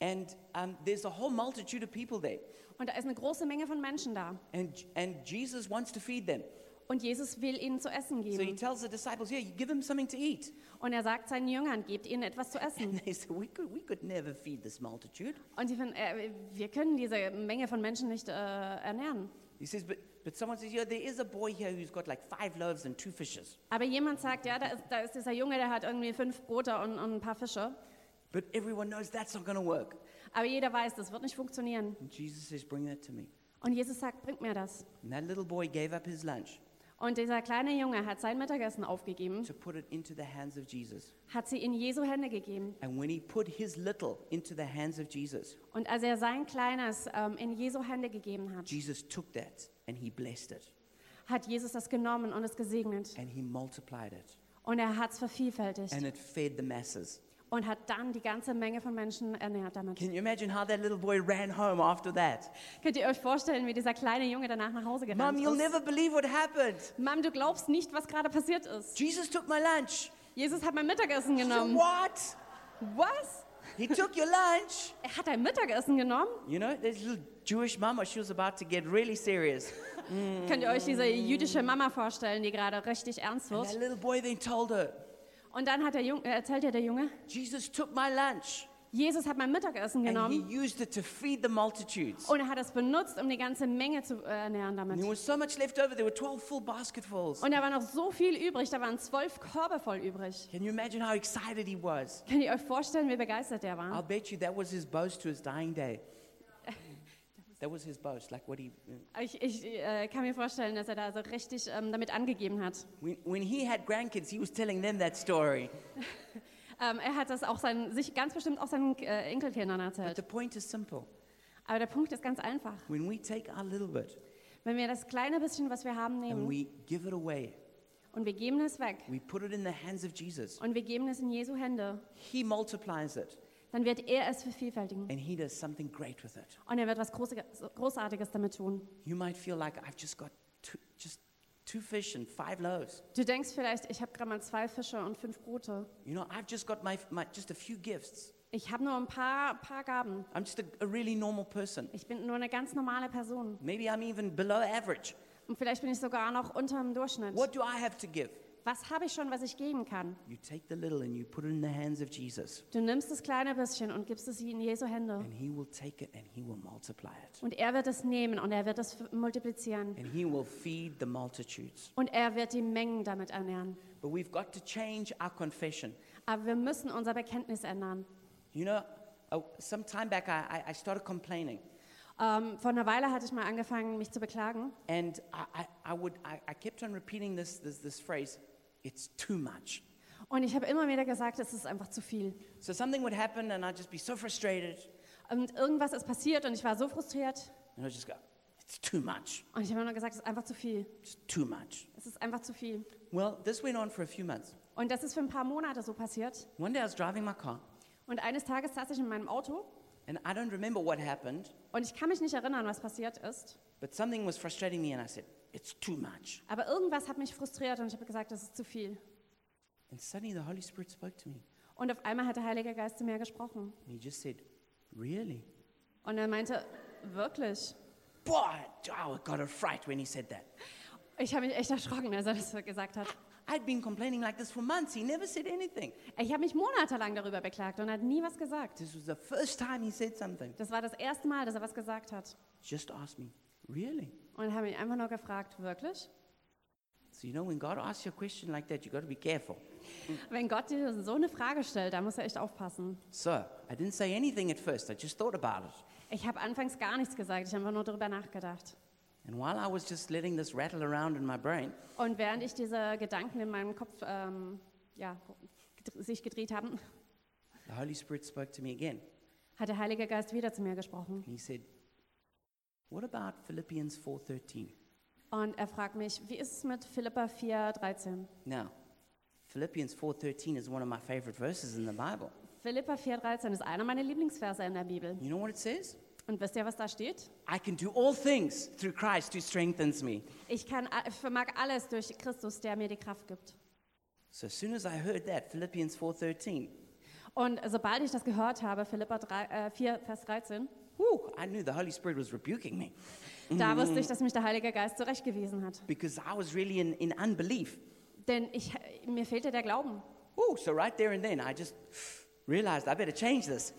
And um, there's a whole multitude of people there. Und da ist eine große Menge von Menschen da. And, and Jesus wants to feed them. Und Jesus will ihnen zu essen So he geben. tells the disciples, Yeah, you give them something to eat. Und er sagt seinen Jüngern, gebt ihnen etwas zu essen. And they say, We could, we could never feed this multitude. Und sie finden, äh, wir können diese Menge von Menschen nicht äh, ernähren. He says, but, but someone says, Yeah, there is a boy here who's got like five loaves and two fishes. Aber jemand sagt, ja, da ist, da ist dieser Junge, der hat irgendwie fünf Brote und, und ein paar Fische. But everyone knows that's not going to work. Aber jeder weiß, das wird nicht funktionieren. And Jesus says, Bring that to me. Und Jesus sagt, bringt mir das. And that little boy gave up his lunch. Und dieser kleine Junge hat sein Mittagessen aufgegeben, hat sie in Jesu Hände gegeben. And when he put his little into the hands of Jesus, Und als er sein Kleines ähm, in Jesu Hände gegeben hat, Jesus took that and he blessed it hat Jesus das genommen und es gesegnet. and he multiplied it Und er hat es vervielfältigt and it fed the masses. Und hat dann die ganze Menge von Menschen ernährt damit. Can you imagine how that little boy ran home after that? Könnt ihr euch vorstellen, wie dieser kleine Junge danach nach Hause gerannt Mom, you'll ist? never believe what happened. Mom, du glaubst nicht, was gerade passiert ist. Jesus took my lunch. Jesus hat mein Mittagessen genommen. what? Was? He took your lunch. Er hat dein Mittagessen genommen? You know, this little Jewish mama, she was about to get really serious. Könnt ihr euch diese jüdische Mama vorstellen, die gerade richtig ernst And that wird? little boy then told her, Und dann hat der Junge, äh, erzählt ihr der Junge, Jesus took my lunch Jesus hat mein Mittagessen and he genommen used it to feed the multitudes. und er hat es benutzt, um die ganze Menge zu äh, ernähren And damit. there was so much left over, there were 12 full basketfuls. Und da war noch so viel übrig, da waren zwölf Körbe voll übrig. Can you imagine how excited he was? Könnt ihr euch vorstellen, wie begeistert I'll war? bet you that was his boast to his dying day. That was his boast, like what he. Ich, ich äh, kann mir vorstellen, dass er da so richtig ähm, damit angegeben hat. When, when he had grandkids, he was telling them that story. Ähm, er hat das auch seinen, sich ganz bestimmt auch seinen äh, Enkelkindern But erzählt. the point is simple. Aber der Punkt ist ganz einfach. When we take our little bit Wenn wir das kleine bisschen, was wir haben, and nehmen we give it away, und wir geben es weg we put it in the hands of Jesus, und wir geben es in Jesu Hände, he multiplies it dann wird er es vervielfältigen. and he does something great with it. Und er wird was Große- Großartiges damit tun. You might feel like I've just got two, just two fish and five loaves. Du denkst vielleicht, ich habe gerade mal zwei Fische und fünf Brote. You know, I've just got my, my just a few gifts. Ich habe nur ein paar, paar Gaben. I'm just a, a really normal person. Ich bin nur eine ganz normale Person. Maybe I'm even below average. Und vielleicht bin ich sogar noch unter dem Durchschnitt. What do I have to give? Was habe ich schon, was ich geben kann? You take the little and you put it in the hands of Jesus, Du nimmst das kleine bisschen und gibst es in Jesu Hände. and he will take it and he will multiply it. Und er wird es nehmen und er wird es multiplizieren. And he will feed the multitudes. Und er wird die Mengen damit ernähren. But we've got to change our confession. Aber wir müssen unser Bekenntnis ändern. You know, uh, some time back I, I- started complaining. Ähm, vor einer Weile hatte ich mal angefangen, mich zu beklagen. And I, I, I, would, I, I kept on repeating this, this, this phrase it's too much. Und ich habe immer wieder gesagt, es ist einfach zu viel. So something would happen and I'd just be so frustrated. Und irgendwas ist passiert und ich war so frustriert. And I'd just go, it's too much. Und ich habe nur gesagt, es ist einfach zu viel. It's too much. Es ist einfach zu viel. Well, this went on for a few months. Und das ist für ein paar Monate so passiert. One day I was driving my car Und eines Tages saß ich in meinem Auto and I don't remember what happened, und ich kann mich nicht erinnern, was passiert ist. but something was frustrating me and I said, it's too much. Aber irgendwas hat mich frustriert und ich habe gesagt, das ist zu viel. And suddenly the Holy Spirit spoke to me Und auf einmal hat der Heilige Geist zu mir gesprochen. and he just said, really? Und er meinte, wirklich? Boy, I got a fright when he said that. Ich habe mich echt erschrocken, als er das gesagt hat. I'd been complaining like this for months. He never said anything. Ich habe mich monatelang darüber beklagt und er hat nie was gesagt. This was the first time he said something. Das war das erste Mal, dass er was gesagt hat. Just asked me, really? Und hat mich einfach nur gefragt, wirklich? So, you know, when God asks you a question like that, you got to be careful. Wenn Gott dir so eine Frage stellt, da muss er echt aufpassen. So, I didn't say anything at first. I just thought about it. Ich habe anfangs gar nichts gesagt, ich habe nur darüber nachgedacht. And while I was just letting this rattle around in my brain, Und während ich diese Gedanken in meinem Kopf ähm, ja, sich gedreht haben, the Holy Spirit spoke to me again. hat der Heilige Geist wieder zu mir gesprochen. And he said, What about Philippians 4:13? Und er fragt mich, wie ist es mit Philippa 4, 13? Now, Philippians 4:13 is one of my favorite verses in the Bible. Philippa 4, 13 ist einer meiner Lieblingsverse in der Bibel. You know what it says? Und wisst ihr, was da steht? I can do all things through Christ who strengthens me. Ich kann, ich vermag alles durch Christus, der mir die Kraft gibt. So as soon as I heard that, Philippians 4:13, Und sobald ich das gehört habe, Philippa 3, äh, 4, Vers 13, whew, I knew the Holy Spirit was rebuking me da wusste ich, dass mich der Heilige Geist zurechtgewiesen hat. because I was really in, in unbelief. Denn ich, mir fehlte der Glauben. Ooh, so right there and then, I just realized I better change this.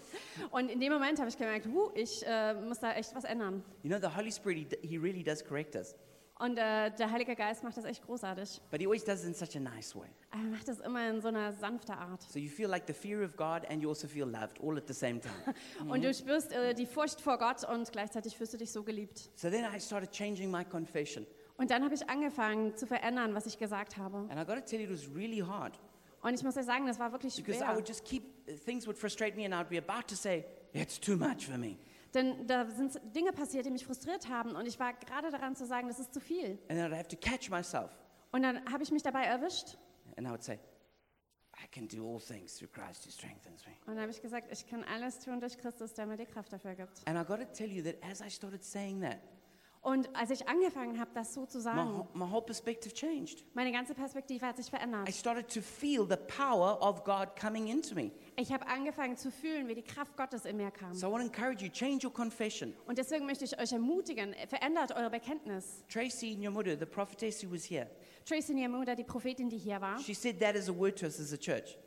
Und in dem Moment habe ich gemerkt, huh, ich äh, muss da echt was ändern. You know, the Holy Spirit, he, he really does correct us, Und äh, der Heilige Geist macht das echt großartig. but he always does it in such a nice way. Er macht das immer in so einer sanften Art. So you feel like the fear of God and you also feel loved all at the same time. Und du spürst äh, die Furcht vor Gott und gleichzeitig fühlst du dich so geliebt. so then I started changing my confession. Und dann habe ich angefangen zu verändern, was ich gesagt habe. And I got to tell you, it was really hard Und ich muss euch sagen, das war wirklich because I schwer. would just keep, things would frustrate me and I'd be about to say, it's too much for me. Denn da sind Dinge passiert, die mich frustriert haben. Und ich war gerade daran zu sagen, das ist zu viel. And then I'd have to catch myself. Und dann habe ich mich dabei erwischt. And I would say, I can do all things through Christ who strengthens me. Und dann habe ich gesagt, ich kann alles tun durch Christus, der mir die Kraft dafür gibt. And I got to tell you that as I started saying that, Und als ich angefangen habe, das so zu my, sagen, whole- my whole perspective changed. meine ganze Perspektive hat sich I verändert. started to feel the power of God coming into me. Ich habe angefangen zu fühlen, wie die Kraft Gottes in mir kam. So I want to encourage you, change your confession. Und deswegen möchte ich euch ermutigen, verändert eure Bekenntnis. Tracy Nyamudu, the prophetess who was here, Tracy Niamuda, die Prophetin, die hier war, she said that as a word to us as a church.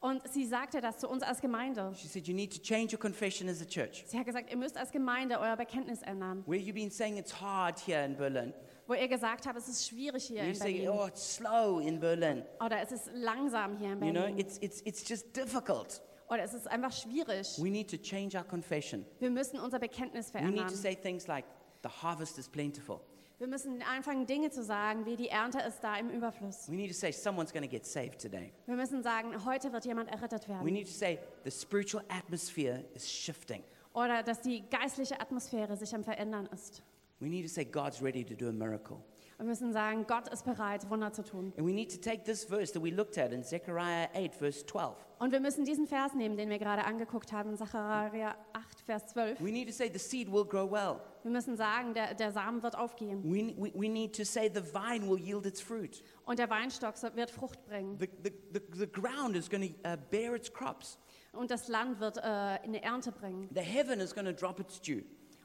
Und sie sagte das zu uns als Gemeinde. She said, You need to change your confession as a church. Sie hat gesagt, ihr müsst als Gemeinde euer Bekenntnis ändern. Where you've been saying it's hard here in Berlin, Wo ihr gesagt habt, es ist schwierig hier you're in saying, Berlin. Oh, it's slow in Berlin. Oder es ist langsam hier in You know, Berlin. it's, it's, it's just difficult. Oder es ist einfach schwierig. We need to change our confession. Wir müssen unser Bekenntnis We need verändern. to say things like, The harvest is plentiful. Wir müssen anfangen, Dinge zu sagen, wie die Ernte ist da im Überfluss. We need to say, Someone's going to get saved today. Wir müssen sagen, heute wird jemand errettet We werden. need to say, The spiritual atmosphere is shifting. Oder dass die geistliche Atmosphäre sich am Verändern ist. We need to say, God's ready to do a miracle. Wir müssen sagen, Gott ist bereit, Wunder zu tun. And we need to take this verse that we looked at in Zechariah 8, verse 12. Und wir müssen diesen Vers nehmen, den wir gerade angeguckt haben, Zachariah 8, Vers 12. We need to say, The seed will grow well. Wir müssen sagen, der, der Samen wird aufgehen We, we, we need to say, The vine will yield its fruit. und der Weinstock wird Frucht bringen The, the, the, the ground is going to uh, bear its crops. und das Land wird äh, eine Ernte bringen The heaven is going to drop its dew.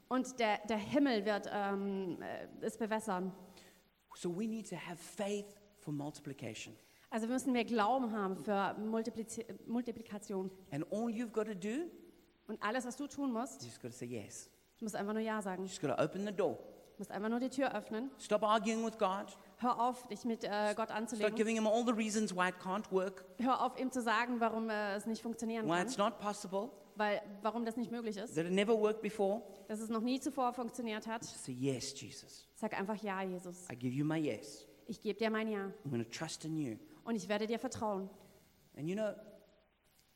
und der, der Himmel wird ähm, äh, es bewässern. So we need to have faith for multiplication. Also müssen wir Glauben haben für Multiplizi Multiplikation. And all you've got to do, Und alles, was du tun musst, you just got to say yes. du musst einfach nur Ja sagen. You just got to open the door. Du musst einfach nur die Tür öffnen. Stop arguing with God. Hör auf, dich mit äh, Gott Start anzulegen. giving him all the reasons why it can't work, Hör auf, ihm zu sagen, warum äh, es nicht funktionieren why kann, it's not possible, weil, warum das nicht möglich ist, that it never worked before. dass es noch nie zuvor funktioniert hat. Say yes, Jesus. Sag einfach Ja, Jesus. I give you my yes. Ich gebe dir mein Ja I'm going to trust in you. und ich werde dir vertrauen. And you know,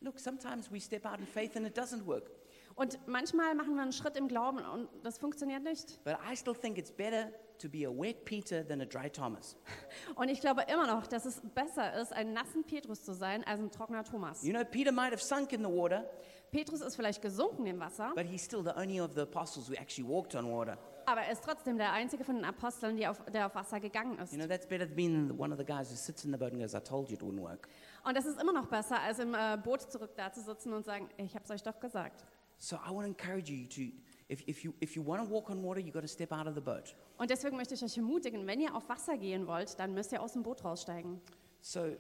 look, sometimes we step out in faith and it doesn't work. Und manchmal machen wir einen Schritt im Glauben und das funktioniert nicht. But I still think it's better to be a wet Peter than a dry Thomas. Und ich glaube immer noch, dass es besser ist, ein nassen Petrus zu sein, als ein trockener Thomas. You know, Peter might have sunk in the water, Petrus ist vielleicht gesunken im Wasser, but he's still the only of the apostles who actually walked on water. aber er ist trotzdem der einzige von den Aposteln, die auf, der auf Wasser gegangen ist. You know, that's better than being one of the guys who sits in the boat and goes, I told you it wouldn't work. Und das ist immer noch besser, als im äh, Boot zurück da zu sitzen und sagen, ich habe es euch doch gesagt. So I want to encourage you to, if, if you, if you want to walk on water, you've got to step out of the boat. Und deswegen möchte ich euch ermutigen, wenn ihr auf Wasser gehen wollt, dann müsst ihr aus dem Boot raussteigen. So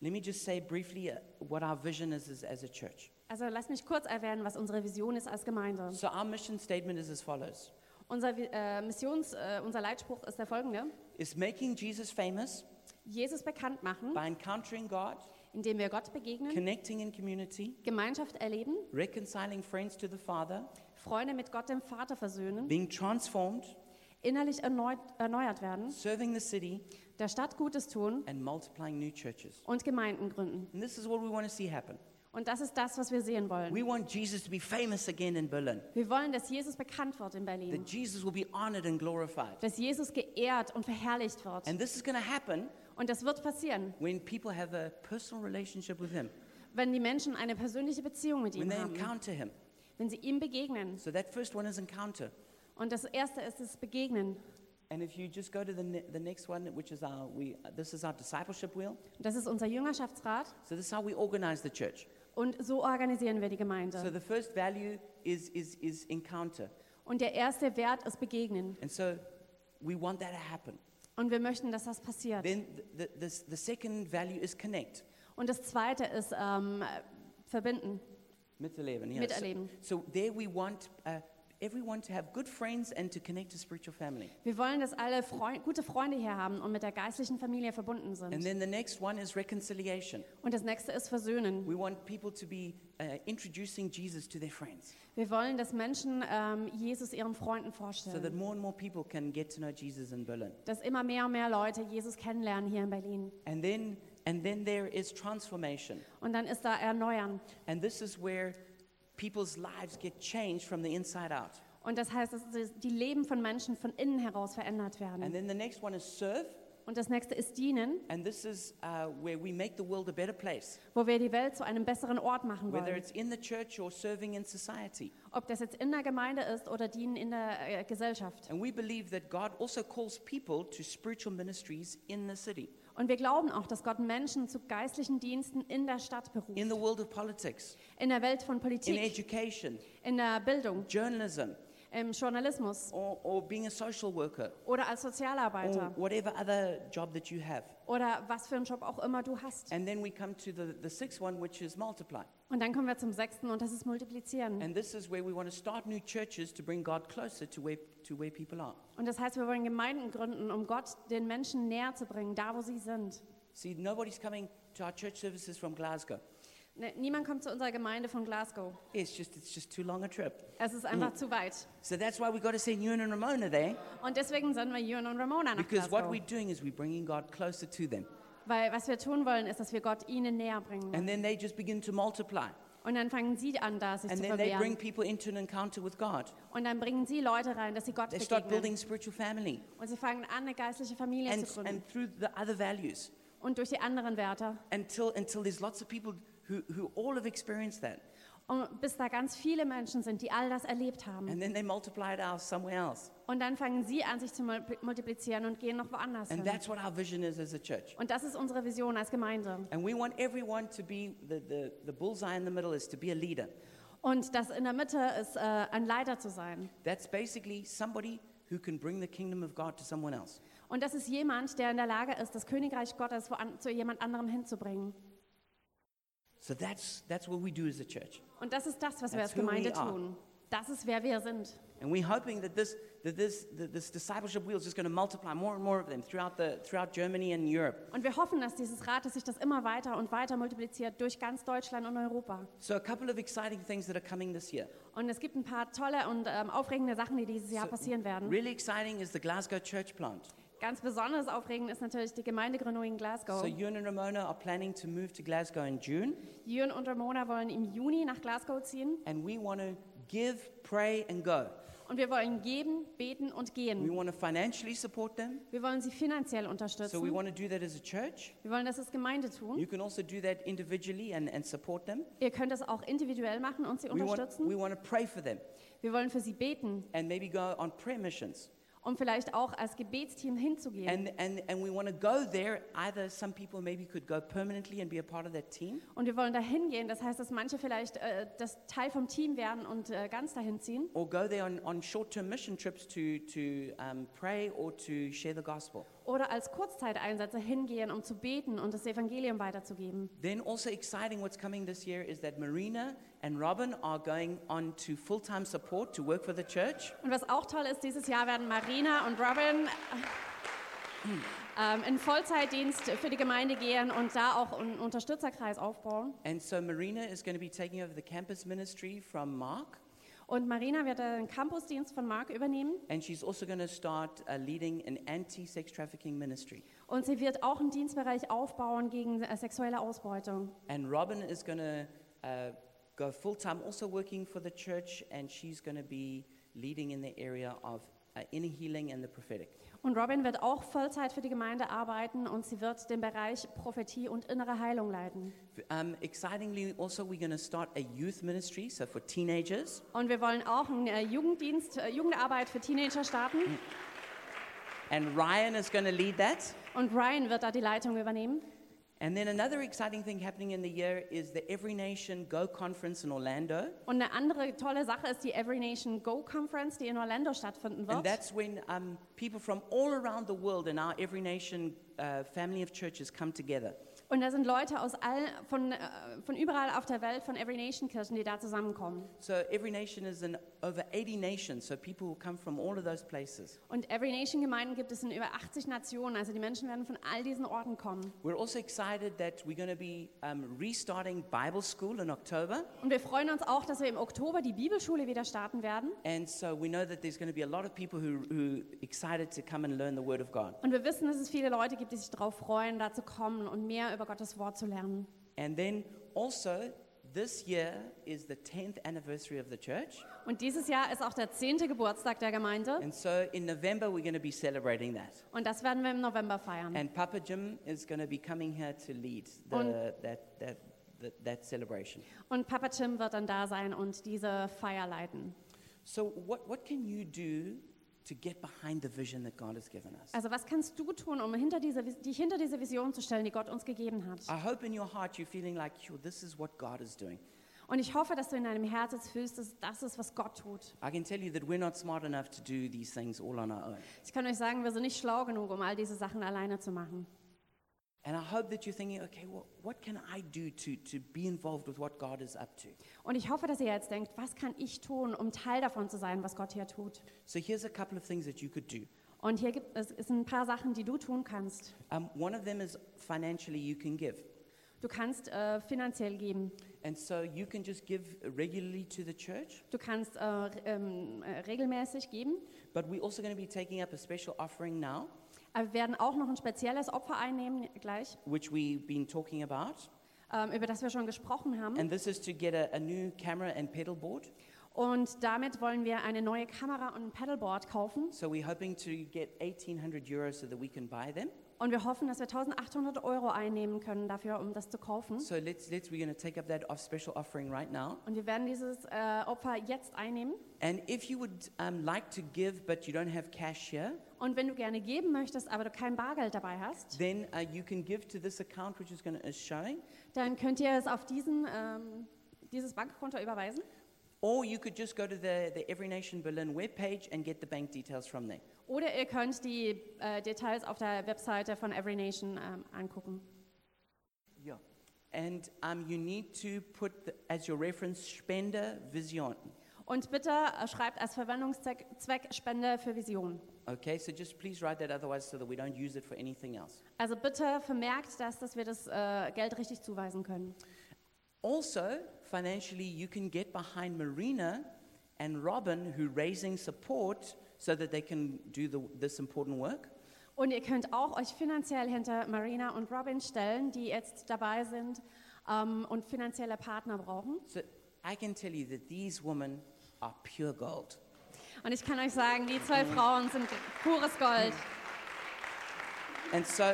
let me just say briefly uh, what our vision is, as as a church. Also lasst mich kurz erwähnen, was unsere Vision ist als Gemeinde. So our mission statement is as follows. Unser äh, Missions, äh, unser Leitspruch ist der folgende: It's making Jesus famous Jesus bekannt machen, by encountering God, indem wir Gott begegnen, connecting in community, Gemeinschaft erleben, reconciling friends to the Father, Freunde mit Gott dem Vater versöhnen, being transformed, innerlich erneut, erneuert werden, serving the city, der Stadt Gutes tun and multiplying new churches. und Gemeinden gründen. And this is what we want to see happen. Und das ist das, was wir sehen wollen. We want Jesus to be famous again in Berlin, Wir wollen, dass Jesus bekannt wird in Berlin, that Jesus will be honored and glorified. dass Jesus geehrt und verherrlicht wird. And this is going to happen Und das wird passieren, when people have a personal relationship with Him, wenn die Menschen eine persönliche Beziehung mit when ihm they haben, encounter Him. wenn sie ihm begegnen. So that first one is encounter. Und das erste ist das Begegnen. And if you just go to the, ne- the next one, which is our, we, this is our discipleship wheel. Das ist unser Jüngerschaftsrat. So this is how we organize the church. Und so organisieren wir die So Gemeinde. the first value is, is, is encounter. Und der erste Wert ist Begegnen. And so we want that to happen. Und wir möchten, dass das passiert. Then the, the, the, the second value is connect. Und das zweite ist ähm, verbinden. Miterleben. yeah. Miterleben. So, so there we want uh, everyone to have good friends and to connect to spiritual family. Wir wollen, dass alle Freund, gute Freunde hier haben und mit der geistlichen Familie verbunden And then the next one is reconciliation. Und das nächste ist Versöhnen. We want people to be uh, introducing Jesus to their friends Wir wollen, dass Menschen ähm, Jesus ihren Freunden so that more and more people can get to know Jesus in Berlin. Dass immer mehr und mehr Leute Jesus kennenlernen hier in Berlin. And then, and then there is transformation. Und dann ist da Erneuern. And this is where people's lives get changed from the inside out. Und das heißt, dass die Leben von Menschen von innen heraus verändert And werden. then the next one is serve. Und das nächste ist Dienen, And this is uh, where we make the world a better place, wo wir die Welt zu einem besseren Ort machen whether wollen. it's in the church or serving in society. Ob das jetzt in der Gemeinde ist oder Dienen in der äh, Gesellschaft. And we believe that God also calls people to spiritual ministries in the city, Und wir glauben auch, dass Gott Menschen zu geistlichen Diensten in der Stadt beruft. in the world of politics, In der Welt von in Politik, education, in der Bildung, journalism, im Journalismus or, or being a social worker, oder als Sozialarbeiter or whatever other job that you have. oder was für einen Job auch immer du hast. And then we come to the, the sixth one, which is multiply. Und dann kommen wir zum sechsten und das ist Multiplizieren. And this is where we want to start new churches to bring God closer to where, to where people are. Und das heißt, wir wollen Gemeinden gründen, um Gott den Menschen näher zu bringen, da wo sie sind. See, nobody's coming to our church services from Glasgow. Ne, Niemand kommt zu unserer Gemeinde von Glasgow. It's just, it's just too long a trip. Es ist einfach zu weit. So that's why we got to send Ewan and Ramona there, Und deswegen senden wir Jürgen und Ramona nach because what Glasgow. we're doing is we're bringing God closer to them. Weil was wir tun wollen, ist, dass wir Gott ihnen näher bringen. And then they just begin to multiply. Und dann fangen sie an, da sich And zu then they bring people into an encounter with God. Und dann bringen sie Leute rein, dass sie Gott They start begegnen. building spiritual family. Und sie fangen an, eine geistliche Familie And, zu gründen. and through the other values Und durch die anderen Werte. until, until there's lots of people who, who all have experienced that. Und bis da ganz viele Menschen sind, die all das erlebt haben. And then they multiply it out somewhere else. Und dann fangen sie an, sich zu mul- multiplizieren und gehen noch woanders And hin. that's what our vision is as a church. Und das ist unsere Vision als Gemeinde. And we want everyone to be, the, the, the bullseye in the middle is to be a leader. Und das in der Mitte ist, äh, ein Leiter zu sein. That's basically somebody who can bring the kingdom of God to someone else. Und das ist jemand, der in der Lage ist, das Königreich Gottes woan zu jemand anderem hinzubringen. So that's, that's what we do as a church. Und das ist das, was wir That's als who we Gemeinde are. tun. Das ist, wer wir sind. And we're hoping that this, that this, that this discipleship wheel is just going to multiply more and more of them throughout, the, throughout Germany and Europe. Und wir hoffen, dass dieses Rad, dass sich das immer weiter und weiter multipliziert durch ganz Deutschland und Europa. So, a couple of exciting things that are coming this year. Und es gibt ein paar tolle und ähm, aufregende Sachen, die dieses Jahr So, passieren werden. Really exciting is the Glasgow church plant. Ganz besonders aufregend ist natürlich die Gemeindegründung in Glasgow. So, Ewan and Ramona are planning to move to Glasgow in June, Jürgen und Ramona wollen im Juni nach Glasgow ziehen. and we want to give, pray, and go. Und wir wollen geben, beten und We gehen. want to financially support them. Wir wollen sie finanziell So, we unterstützen. want to do that as a church. Wir wollen das als Gemeinde tun. You can also do that individually and, and support them. Ihr könnt es auch individuell machen und sie We want, unterstützen. we want to pray for them Wir wollen für sie beten, and maybe go on prayer missions. Um vielleicht auch als Gebetsteam hinzugehen. And, and, and we want to go there. Either some people maybe could go permanently and be a part of that team, Und wir wollen dahin gehen. Das heißt, dass manche vielleicht äh, das Teil vom Team werden und äh, ganz dahin ziehen. or go there on, on short term mission trips to, to um, pray or to share the gospel. Oder als Kurzzeiteinsätze hingehen, um zu beten und das Evangelium weiterzugeben. Then, also exciting what's coming this year is that Marina and Robin are going on to full time support to work for the church. Und was auch toll ist, dieses Jahr werden Marina und Robin ähm, in Vollzeitdienst für die Gemeinde gehen und da auch einen Unterstützerkreis aufbauen. And so, Marina is going to be taking over the campus ministry from Mark. Und Marina wird den Campusdienst von Mark übernehmen. And she's also going to start uh, leading an anti sex trafficking ministry. Und sie wird auch einen Dienstbereich aufbauen gegen äh, sexuelle Ausbeutung. And Robin is going to uh, go full time, also working for the church, and she's going to be leading in the area of uh, inner healing and the prophetic. Und Robin wird auch Vollzeit für die Gemeinde arbeiten und sie wird den Bereich Prophetie und innere Heilung leiten. Um, excitingly, also, we're going to start a youth ministry, so for teenagers. Und wir wollen auch einen äh, Jugenddienst, äh, Jugendarbeit für Teenager starten. And Ryan is going to lead that. Und Ryan wird da die Leitung übernehmen. And then another exciting thing happening in the year is the Every Nation Go conference in Orlando. Und eine andere tolle Sache ist die Every Nation Go Conference, die in Orlando stattfinden And wird. that's when um, people from all around the world in our Every Nation uh, family of churches come together. Und da sind Leute aus all, von, äh, von überall auf der Welt, von Every Nation Kirchen, die da zusammenkommen. So Every Nation is an over 80 nations, so people will come from all of those places. Und Every Nation Gemeinden gibt es in über 80 Nationen, also die Menschen werden von all diesen Orten kommen. We're also excited that we're going to be um, restarting Bible school in October. Und wir freuen uns auch, dass wir im Oktober die Bibelschule wieder starten werden. And so we know that there's going to be a lot of people who, who excited to come and learn the Word of God. Und wir wissen, dass es viele Leute gibt, die sich darauf freuen, da zu kommen und mehr über Gottes Wort zu lernen. And then also, this year is the 10th anniversary of the church. Und dieses Jahr ist auch der zehnte Geburtstag der Gemeinde. And so in November, we're going to be celebrating that. Und das werden wir im November feiern. And Papa Jim is going to be coming here to lead the, Und- that, that, that, that celebration. Und Papa Tim wird dann da sein und diese Feier leiten. So, what, what can you do to get behind the vision that God has given us? Also was kannst du tun, um hinter diese, dich hinter diese Vision zu stellen, die Gott uns gegeben hat? I hope in your heart you're feeling like, sure, this is what God is doing. Und ich hoffe, dass du in deinem Herz jetzt fühlst, dass das ist, was Gott tut. I can tell you that we're not smart enough to do these things all on our own. Ich kann euch sagen, wir sind nicht schlau genug, um all diese Sachen alleine zu machen. Und ich hoffe, dass ihr jetzt denkt, was kann ich tun, um Teil davon zu sein, was Gott hier tut? So here's a couple of things that you could do. Und hier gibt es, sind ein paar Sachen, die du tun kannst. Um, one of them is financially you can give. Du kannst äh, finanziell geben. And so you can just give regularly to the church, Du kannst äh, ähm, äh, regelmäßig geben. but we're also going to be taking up a special offering now, Aber wir werden auch noch ein spezielles Opfer einnehmen gleich, which we've been talking about. ähm, über das wir schon gesprochen haben. And this is to get a, a new camera and pedal board. Und damit wollen wir eine neue Kamera und ein Pedalboard kaufen. So we're hoping to get 1,800 euros so that we can buy them. Und wir hoffen, dass wir 1800 Euro einnehmen können dafür, um das zu kaufen. So let's, let's we're going to take up that off special offering right now. Und wir werden dieses äh, Opfer jetzt einnehmen. And if you would um, like to give but you don't have cash here, Und wenn du gerne geben möchtest, aber du kein Bargeld dabei hast, then uh, you can give to this account which is to is showing, dann könnt ihr es auf diesen, ähm, dieses Bankkonto überweisen. or you could just go to the, the Every Nation Berlin webpage and get the bank details from there. Oder ihr könnt die äh, Details auf der Webseite von Every Nation ähm, angucken. Yeah. And um, you need to put the, as your reference Spender Vision. Und bitte äh, schreibt als Verwendungszweck Zweck Spende für Vision. Okay, so just please write that otherwise so that we don't use it for anything else. Also bitte vermerkt das, dass wir das äh, Geld richtig zuweisen können. Also, financially, you can get behind Marina and Robin, who raising support so that they can do the, this important work. Und ihr könnt auch euch finanziell hinter Marina und Robin stellen, die jetzt dabei sind ähm, und finanzielle Partner brauchen. So I can tell you that these women are pure gold. Und ich kann euch sagen, die zwei Frauen sind pures Gold. And so,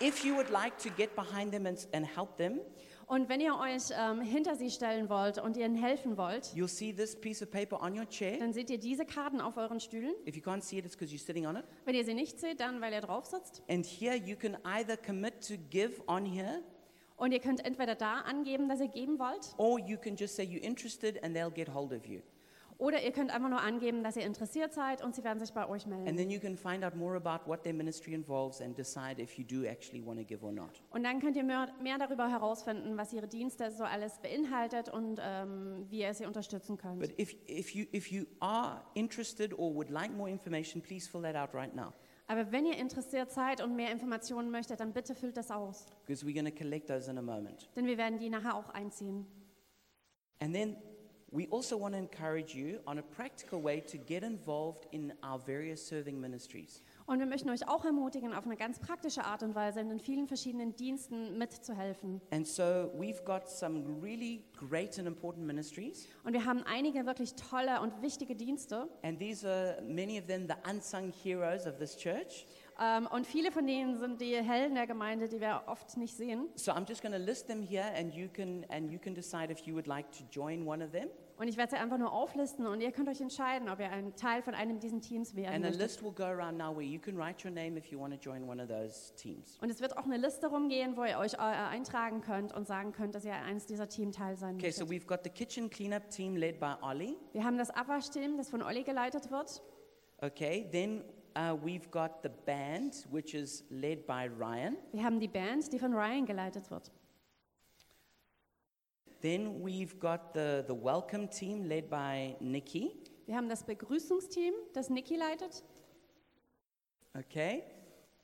if you would like to get behind them and, and help them, Und wenn ihr euch ähm, hinter sie stellen wollt und ihnen helfen wollt, you'll see this piece of paper on your chair. dann seht ihr diese Karten auf euren Stühlen. If you can't see it, it's you're sitting on it. Wenn ihr sie nicht seht, dann weil ihr drauf sitzt. And here you can either commit to give on here, Und ihr könnt entweder da angeben, dass ihr geben wollt, or you can just say you're interested and they'll get hold of you. Oder ihr könnt einfach nur angeben, dass ihr interessiert seid und sie werden sich bei euch And melden. then you can find out more about what their ministry involves and decide if you do actually want to give or not. Und dann könnt ihr mehr, mehr darüber herausfinden, was ihre Dienste so alles beinhaltet und ähm, wie ihr sie unterstützen könnt. But if, if, you, if you are interested or would like more information, please fill that out right now. Aber wenn ihr interessiert seid und mehr Informationen möchtet, dann bitte füllt das aus. Because we're going to collect those in a moment. Denn wir werden die nachher auch einziehen. And then we also want to encourage you on a practical way to get involved in our various serving ministries. Und wir möchten euch auch ermutigen, auf eine ganz praktische Art und Weise in den vielen verschiedenen Diensten mitzuhelfen. And so we've got some really great and important ministries. Und wir haben einige wirklich tolle und wichtige Dienste. And these are many of them the unsung heroes of this church. Ähm, und viele von denen sind die Helden der Gemeinde, die wir oft nicht sehen. So I'm just going to list them here and you can and you can decide if you would like to join one of them. Und ich werde sie einfach nur auflisten und ihr könnt euch entscheiden, ob ihr ein Teil von einem dieser Teams werden And a möchtet. list will go around now where you can write your name if you want to join one of those teams. Und es wird auch eine Liste rumgehen, wo ihr euch äh, eintragen könnt und sagen könnt, dass ihr eines dieser Teamteil sein Okay, so möchtet. we've got the kitchen cleanup team led by Ollie. Wir haben das Abwaschteam, das von Olli geleitet wird. Okay, then uh, we've got the band, which is led by Ryan. Wir haben die Band, die von Ryan geleitet wird. Then we've got the, the welcome team led by Nikki. Wir haben das Begrüßungsteam, das Niki leitet. Okay?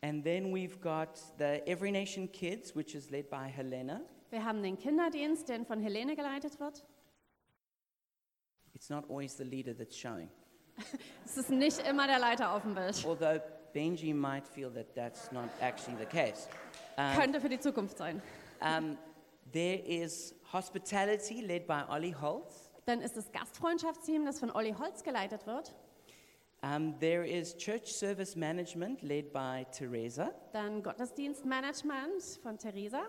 And then we've got the Every Nation Kids, which is led by Helena. Wir haben den Kinderdienst, der von Helene geleitet wird. It's not always the leader that's showing. Es ist nicht immer der Leiter auf dem Bild. Although Benji might feel that that's not actually the case. Um, Könnte für die Zukunft sein. um, there is hospitality led by Ollie Holtz. Dann ist das Gastfreundschaftsteam, das von Olli Holz geleitet wird. Um, there is church service management led by Teresa. Dann Gottesdienstmanagement von Theresa.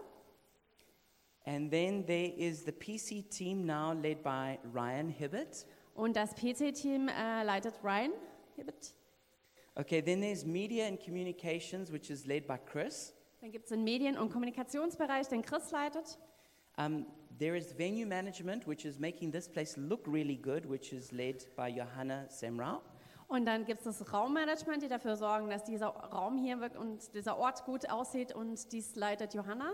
And then there is the PC team now led by Ryan Hibbert. Und das PC-Team äh, leitet Ryan. Okay, then there's media and communications, which is led by Chris. Dann gibt es den Medien- und Kommunikationsbereich, den Chris leitet. Um, there is venue management, which is making this place look really good, which is led by Johanna Semrau. Und dann gibt es das Raummanagement, die dafür sorgen, dass dieser Raum hier und dieser Ort gut aussieht. Und dies leitet Johanna.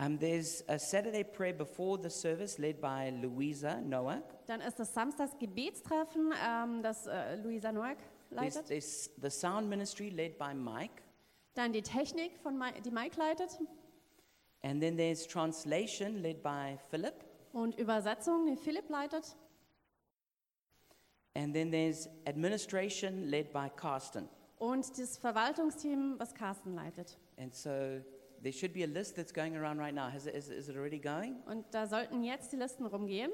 Um, there's a Saturday prayer before the service led by Louisa Noack. Dann ist das Samstags Gebetstreffen, ähm, das äh, Luisa Noack There's, leitet. there's the sound ministry led by Mike. Dann die Technik, von Mi die Mike leitet. And then there's translation led by Philip. Und Übersetzung, die Philipp leitet. And then there's administration led by Carsten. Und das Verwaltungsteam, was Carsten leitet. And so there should be a list that's going around right now. Has it, is, is it already going? Und da sollten jetzt die Listen rumgehen.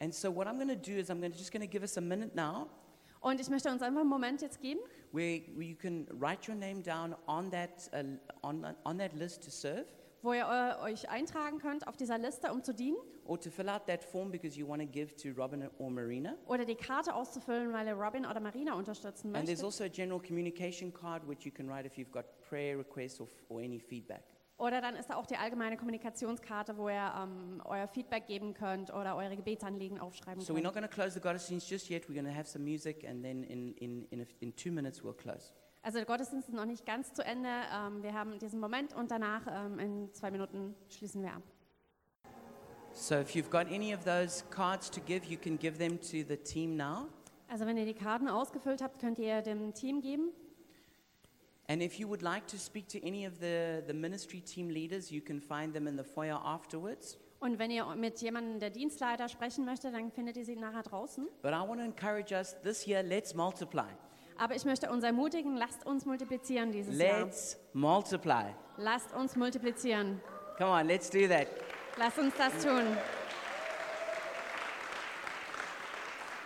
And so what I'm going to do is I'm gonna, just going to give us a minute now Und ich möchte uns einfach einen Moment jetzt geben, where, you can write your name down on that, uh, on, on that list to serve wo ihr äh, euch eintragen könnt auf dieser Liste, um zu dienen. or to fill out that form because you want to give to Robin or Marina. Oder die Karte auszufüllen, weil ihr Robin oder Marina unterstützen And there's möchtet. also a general communication card which you can write if you've got prayer requests or, or any feedback. Oder dann ist da auch die allgemeine Kommunikationskarte, wo ihr ähm, euer Feedback geben könnt oder eure Gebetsanliegen aufschreiben So we're not könnt. going to close the Gottesdienst just yet. We're going to have some music and then in, in, in, a, in two minutes we'll close. Also der Gottesdienst ist noch nicht ganz zu Ende. Ähm, wir haben diesen Moment und danach ähm, in zwei Minuten schließen wir ab. So if you've got any of those cards to give, you can give them to the team now. Also wenn ihr die Karten ausgefüllt habt, könnt ihr dem Team geben. And if you would like to speak to any of the, the ministry team leaders, you can find them in the foyer afterwards. Und wenn ihr mit jemandem der Dienstleiter sprechen möchtet, dann findet ihr sie nachher draußen. But I want to encourage us this year, let's multiply. Aber ich möchte uns ermutigen, lasst uns multiplizieren dieses Jahr. Let's multiply. Lasst uns multiplizieren. Come on, let's do that. Lasst uns das tun.